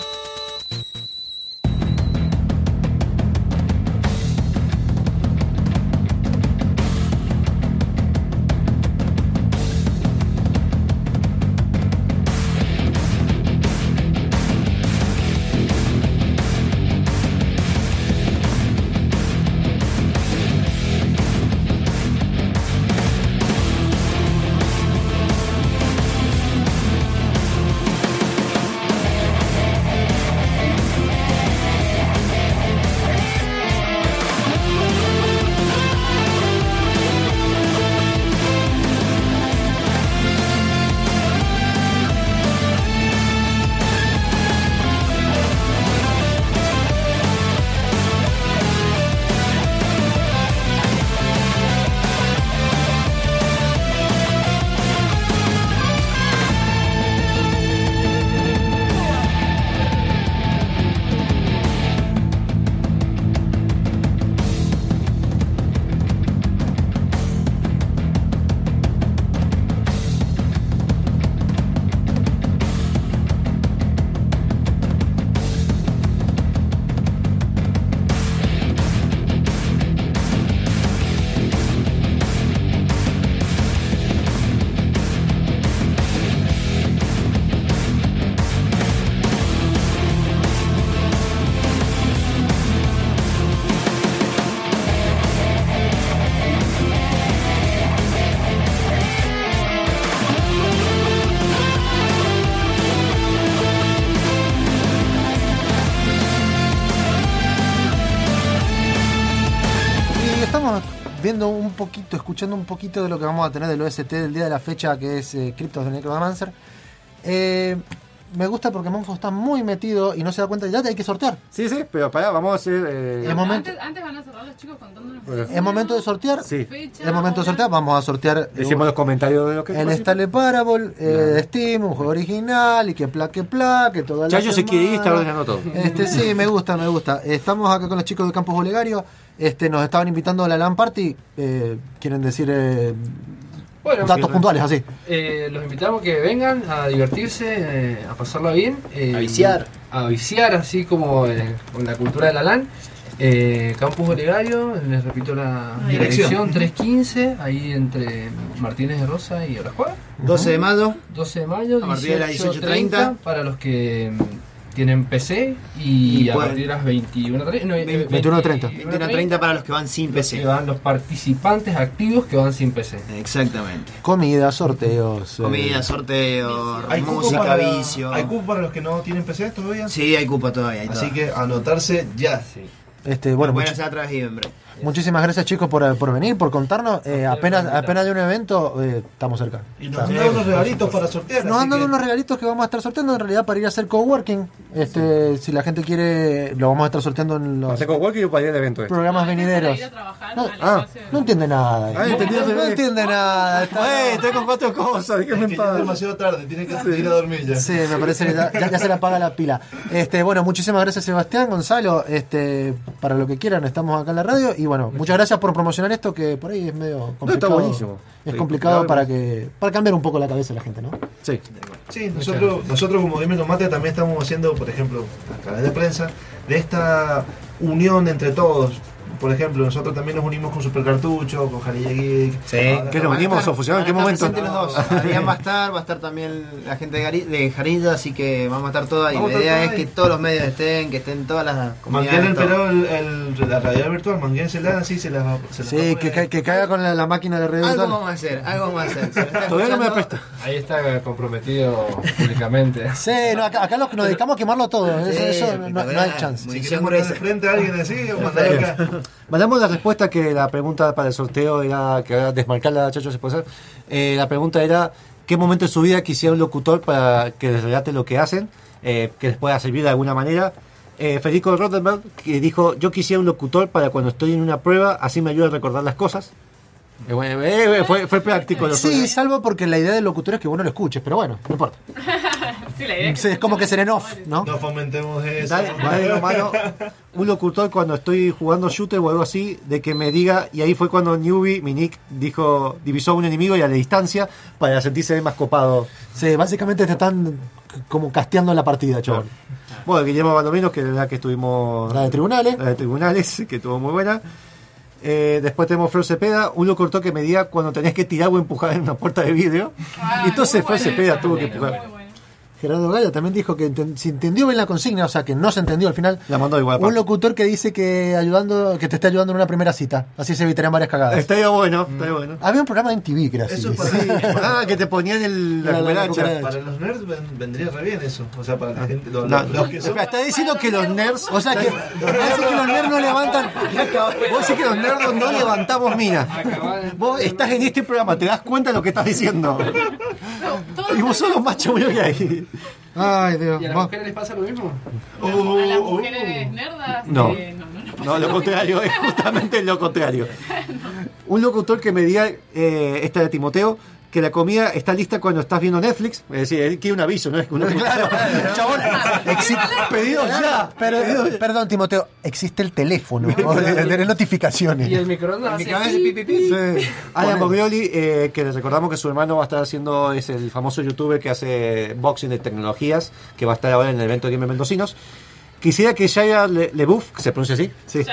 Viendo un poquito, escuchando un poquito de lo que vamos a tener del OST del día de la fecha, que es eh, Cryptos de Necromancer. Eh, me gusta porque Monfo está muy metido y no se da cuenta de ya hay que sortear. Sí, sí, pero pará, vamos a hacer. eh, Es momento, Antes, antes van a cerrar los chicos contándonos. Bueno. es momento de sortear. Sí. Fecha, Es momento de sortear. Vamos a sortear eh, Decimos los comentarios de lo que el Stale Parable eh, de Steam, un juego original y que pla que pla, que toda la Chayo se quiere ir está ordenando todo. Este, sí, me gusta, me gusta. Estamos acá con los chicos de Campus Olegario. Este, nos estaban invitando a la LAN Party. Eh, quieren decir eh, Bueno, datos puntuales, así. Eh, los invitamos a que vengan a divertirse, eh, a pasarla bien. eh, A viciar. A viciar, así como eh, con la cultura de la LAN. Eh, Campus Olegario, les repito la Dirección. dirección 315, ahí entre Martínez de Rosa y Orajuela. 12 de mayo. 12 de mayo, A partir de las 18:30 18:30. para los que mm, tienen PC y, Y a pueden- partir de las 21.30 no, eh, 21:30. 21.30 para los que van sin que PC. van los participantes activos que van sin PC. Exactamente. Comida, sorteos. eh, Comida, sorteo, ¿Hay cupo, música, para, vicio. ¿Hay cupo para los que no tienen PC todavía? Sí, hay cupo todavía. Hay Así que anotarse ya. este, bueno, hacer a través de. Muchísimas gracias chicos por, por venir, por contarnos. Eh, apenas, apenas de un evento, eh, estamos cerca. Y nos han dado unos regalitos para sortear. Nos han dado que- unos regalitos que vamos a estar sorteando en realidad para ir a hacer coworking. Este, si la gente quiere, lo vamos a estar sorteando en los Hacer con Walkie para ir al evento. este. programas venideros. Trabajar No, al ah, espacio. no entiende nada. Ah, no, no entiende nada. está- estoy con cuatro cosas, Es que es demasiado tarde, tiene que ir a dormir ya. Sí, me parece que ya, ya- ya se le apaga la pila. Este, bueno, muchísimas gracias Sebastián, Gonzalo, este, para lo que quieran, estamos acá en la radio y bueno, muchas gracias por promocionar esto que por ahí es medio complicado. buenísimo. Es Sí, complicado para que para cambiar un poco la cabeza de la gente, ¿no? Sí. Sí, nosotros, nosotros como Dime Tomate también estamos haciendo, por ejemplo, a través de prensa, de esta unión entre todos. Por ejemplo, nosotros también nos unimos con Supercartucho, con Jarilla Geek. Sí. Ahora- ¿Qué nos unimos o? ¿En qué momento? los dos. Adrián va a estar, va a estar también la gente de, Gari- de Jarilla, así que vamos a estar todas. Y Vamos la idea es que todos los medios estén, que estén todas las comunidades. el el, el- la realidad virtual, Manguénsela así, se las va se las Sí, va que, poner. ca- que caiga con la, la máquina de Algo virtual. vamos a hacer, algo vamos a hacer. Todavía no me presta. Ahí está comprometido públicamente. Sí, no, acá, acá los- nos dedicamos a quemarlo todo, eso, Sí, eso no, no hay chance. Si mandar de frente a alguien así, o mandar acá. Mandamos la respuesta que la pregunta para el sorteo era que era desmarcarla, Chacho, se puede hacer. Eh, la pregunta era: ¿qué momento de su vida quisiera un locutor para que les relate lo que hacen, eh, que les pueda servir de alguna manera? Eh, Federico Rottenberg que dijo: Yo quisiera un locutor para cuando estoy en una prueba, así me ayuda a recordar las cosas. Eh, bueno, eh, eh, fue, fue práctico lo Sí, salvo porque la idea del locutor es que vos no lo escuches, pero bueno, no importa. Sí, la idea es Sí, es como que ser en off, ¿no? No fomentemos eso. Dale, dale lo malo. Un locutor cuando estoy jugando shooter o algo así, de que me diga, y ahí fue cuando Newbie, mi nick, dijo, divisó a un enemigo y a la distancia para sentirse más copado. Sí, básicamente te están como casteando la partida, chaval. Bueno, Guillermo Baldomino, que de verdad que estuvimos... La de tribunales. La de tribunales, que estuvo muy buena. Eh, después tenemos Flor Cepeda, un locutor que me diga cuando tenés que tirar o empujar en una puerta de vidrio. Ah, y entonces Flor Cepeda tuvo que empujar. Gerardo Gaya también dijo que enten- si entendió bien la consigna, o sea que no se entendió al final. La mandó igual. Un locutor que dice que ayudando, que te está ayudando en una primera cita. Así se evitarían varias cagadas. Estaría bueno, estaría bueno. Había un programa en TV que era así. Eso es Sí. Ah, que te ponían el, la La- la cucaracha. cucaracha. Para los nerds ven- vendría re bien eso. O sea, para la gente. Los, No, los- los que son. está diciendo que los nerds. O sea que, así que los nerds no levantan. Vos decís que los nerds no levantamos minas. Vos estás en este programa, te das cuenta de lo que estás diciendo. Y vos sos los más que hay. Ay, Dios. ¿Y a las Vos- mujeres les pasa lo mismo? a las mujeres nerdas. No. eh, no, no, no pasa No, lo lo contrario, es justamente lo contrario. Un locutor que me diga, eh, esta de Timoteo, que la comida está lista cuando estás viendo Netflix. Es decir, él quiere un aviso, ¿no? Es que uno Claro, chabón, Pedidos ya. Pero, perdón, Timoteo, existe el teléfono de notificaciones. Y el microondas hace microondas así. pi, pi, pi. Sí. Alan. Boglioli, eh, que les recordamos que su hermano va a estar haciendo, es el famoso youtuber que hace boxing de tecnologías, que va a estar ahora en el evento de Game Mendocinos. Quisiera que Shia Le- LeBouf, que se pronuncia así, sí,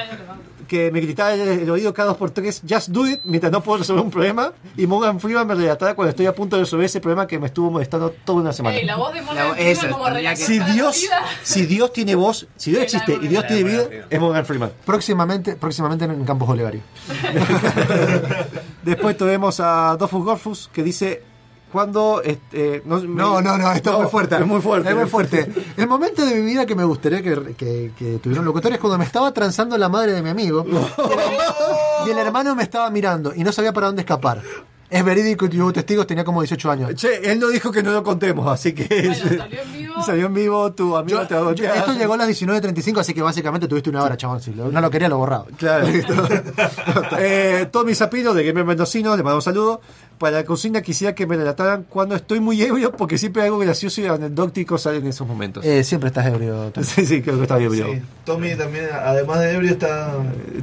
Que me gritara el, el oído cada dos por tres, just do it, mientras no puedo resolver un problema, y Morgan Freeman me relatara cuando estoy a punto de resolver ese problema que me estuvo molestando toda una semana. La voz de Morgan Freeman como que- si Dios, si Dios tiene voz, si Dios existe y Dios tiene vida, es Morgan Freeman. Próximamente, próximamente en Campos Olegario. Después tenemos a Dofus Gorfus que dice cuando... este, no, No, no, no, esto es muy fuerte. Es muy fuerte. Es muy fuerte. El momento de mi vida que me gustaría que, que, que tuviera un locutor es cuando me estaba transando la madre de mi amigo. y el hermano me estaba mirando y no sabía para dónde escapar. Es verídico y tuvo testigos, tenía como 18 años. Che, él no dijo que no lo contemos, así que... salió en vivo. Salió en vivo, tu amigo Yo- te yo- esto llegó a las 19.35, así que básicamente tuviste una hora, chabón. Si lo- no lo quería, lo borraba. Claro. eh, Tommy Zapino de Gamer Mendocino, le mando un saludo. Para la cocina quisiera que me relataran cuando estoy muy ebrio, porque siempre algo gracioso y anecdótico sale en esos momentos. Eh, siempre estás ebrio. Tom. sí, sí, creo que está ebrio. Sí, Tommy también, además de ebrio, está.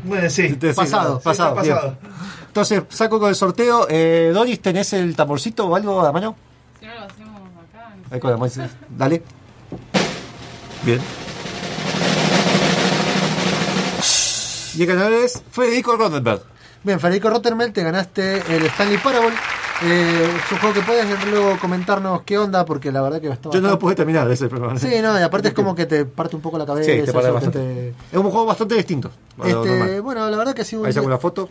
Bueno, sí. Sí, Pasado, pasado, bien. Entonces, saco con el sorteo. Eh, Doris, ¿tenés el tamborcito o algo a la mano? Si no lo hacemos acá. Ahí con la mano. Dale. Bien. Y el ganador es Federico Rondenberg. Bien, Federico Rottermel, te ganaste el Stanley Parable. Eh, es un juego que puedes luego comentarnos qué onda, porque la verdad que estaba. Yo no lo pude terminar ese programa. Sí, no, y aparte es como que te parte un poco la cabeza. Sí, te parte bastante. te- Es un juego bastante distinto. Este, bueno, la verdad que un Ahí saco una foto.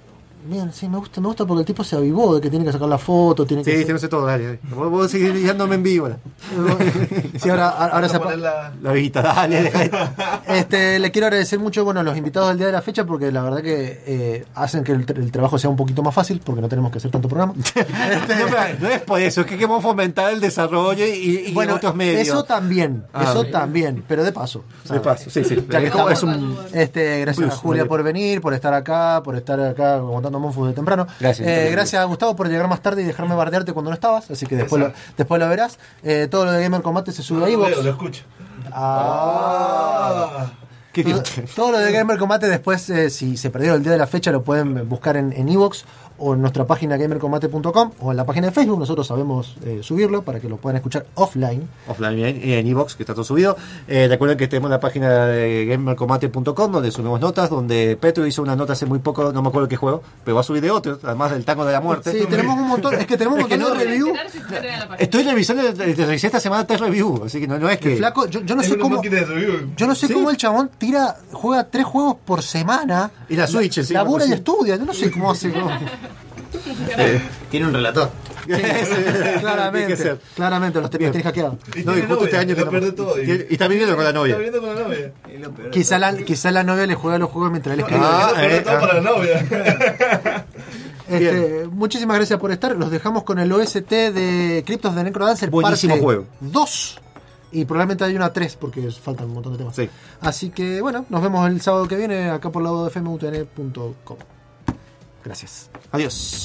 Bien, sí, me gusta, me gusta porque el tipo se avivó de que tiene que sacar la foto, tiene Sí, que. sí, no sé todo, dale. dale. Vos, vos seguís guiándome en vivo. Sí, ahora, ahora se poner la- La vista, dale, dale. Este, le quiero agradecer mucho bueno, a los invitados del día de la fecha porque la verdad que eh, hacen que el, tra- el trabajo sea un poquito más fácil porque no tenemos que hacer tanto programa. No, pero no es por eso, es que queremos fomentar el desarrollo y, y bueno, otros medios. eso también, Ah, eso bien. también, pero de paso. De paso, sí, sí. Ya que estamos- es un- este, gracias plus, a Julia por venir, por estar acá, por estar acá contando Monfus de temprano. Gracias. Eh, gracias a Gustavo por llegar más tarde y dejarme bardearte cuando no estabas, así que después, lo, después lo verás. Eh, todo lo de Gamer Combate se sube a Lo iVoox. veo, lo escucho. Ah. Qué todo, todo lo de Gamer Combate después, eh, si se perdieron el día de la fecha, lo pueden buscar en en iVoox o en nuestra página gamercombate.com o en la página de Facebook. Nosotros sabemos eh, subirlo para que lo puedan escuchar offline. Offline en Evox, que está todo subido. Eh, recuerden que tenemos la página de gamercombate.com donde subimos notas, donde Petro hizo una nota hace muy poco, no me acuerdo qué juego, pero va a subir de otros, además del tango de la muerte. Sí, tenemos un montón, es que tenemos un Es que montón de la página. Estoy revisando, revisé esta semana tres reviews, así que no, no es que... El flaco, yo, yo no Es sé cómo. review. Yo no sé Sí. cómo el chabón tira, juega tres juegos por semana. Y la Switch, encima, Labura pues, y sí. estudia. Yo no sé cómo hace. Tiene un relator. Claramente. ser. Claramente, los tenés hackeados. No, y justo este año que todo. y- y está viviendo con la novia. Está viviendo con la novia. Es lo peor de Quizá la, quizá la novia le juega los juegos mientras él escribe. Ah, eh, todo ah. para la novia. Este, muchísimas gracias por estar. Los dejamos con el OST de Cryptos de Necrodancer. Buenísimo parte juego. 2. Y probablemente hay una 3 porque faltan un montón de temas. Sí. Así que bueno, nos vemos el sábado que viene acá por lado de fmutn.com. Gracias. Adiós.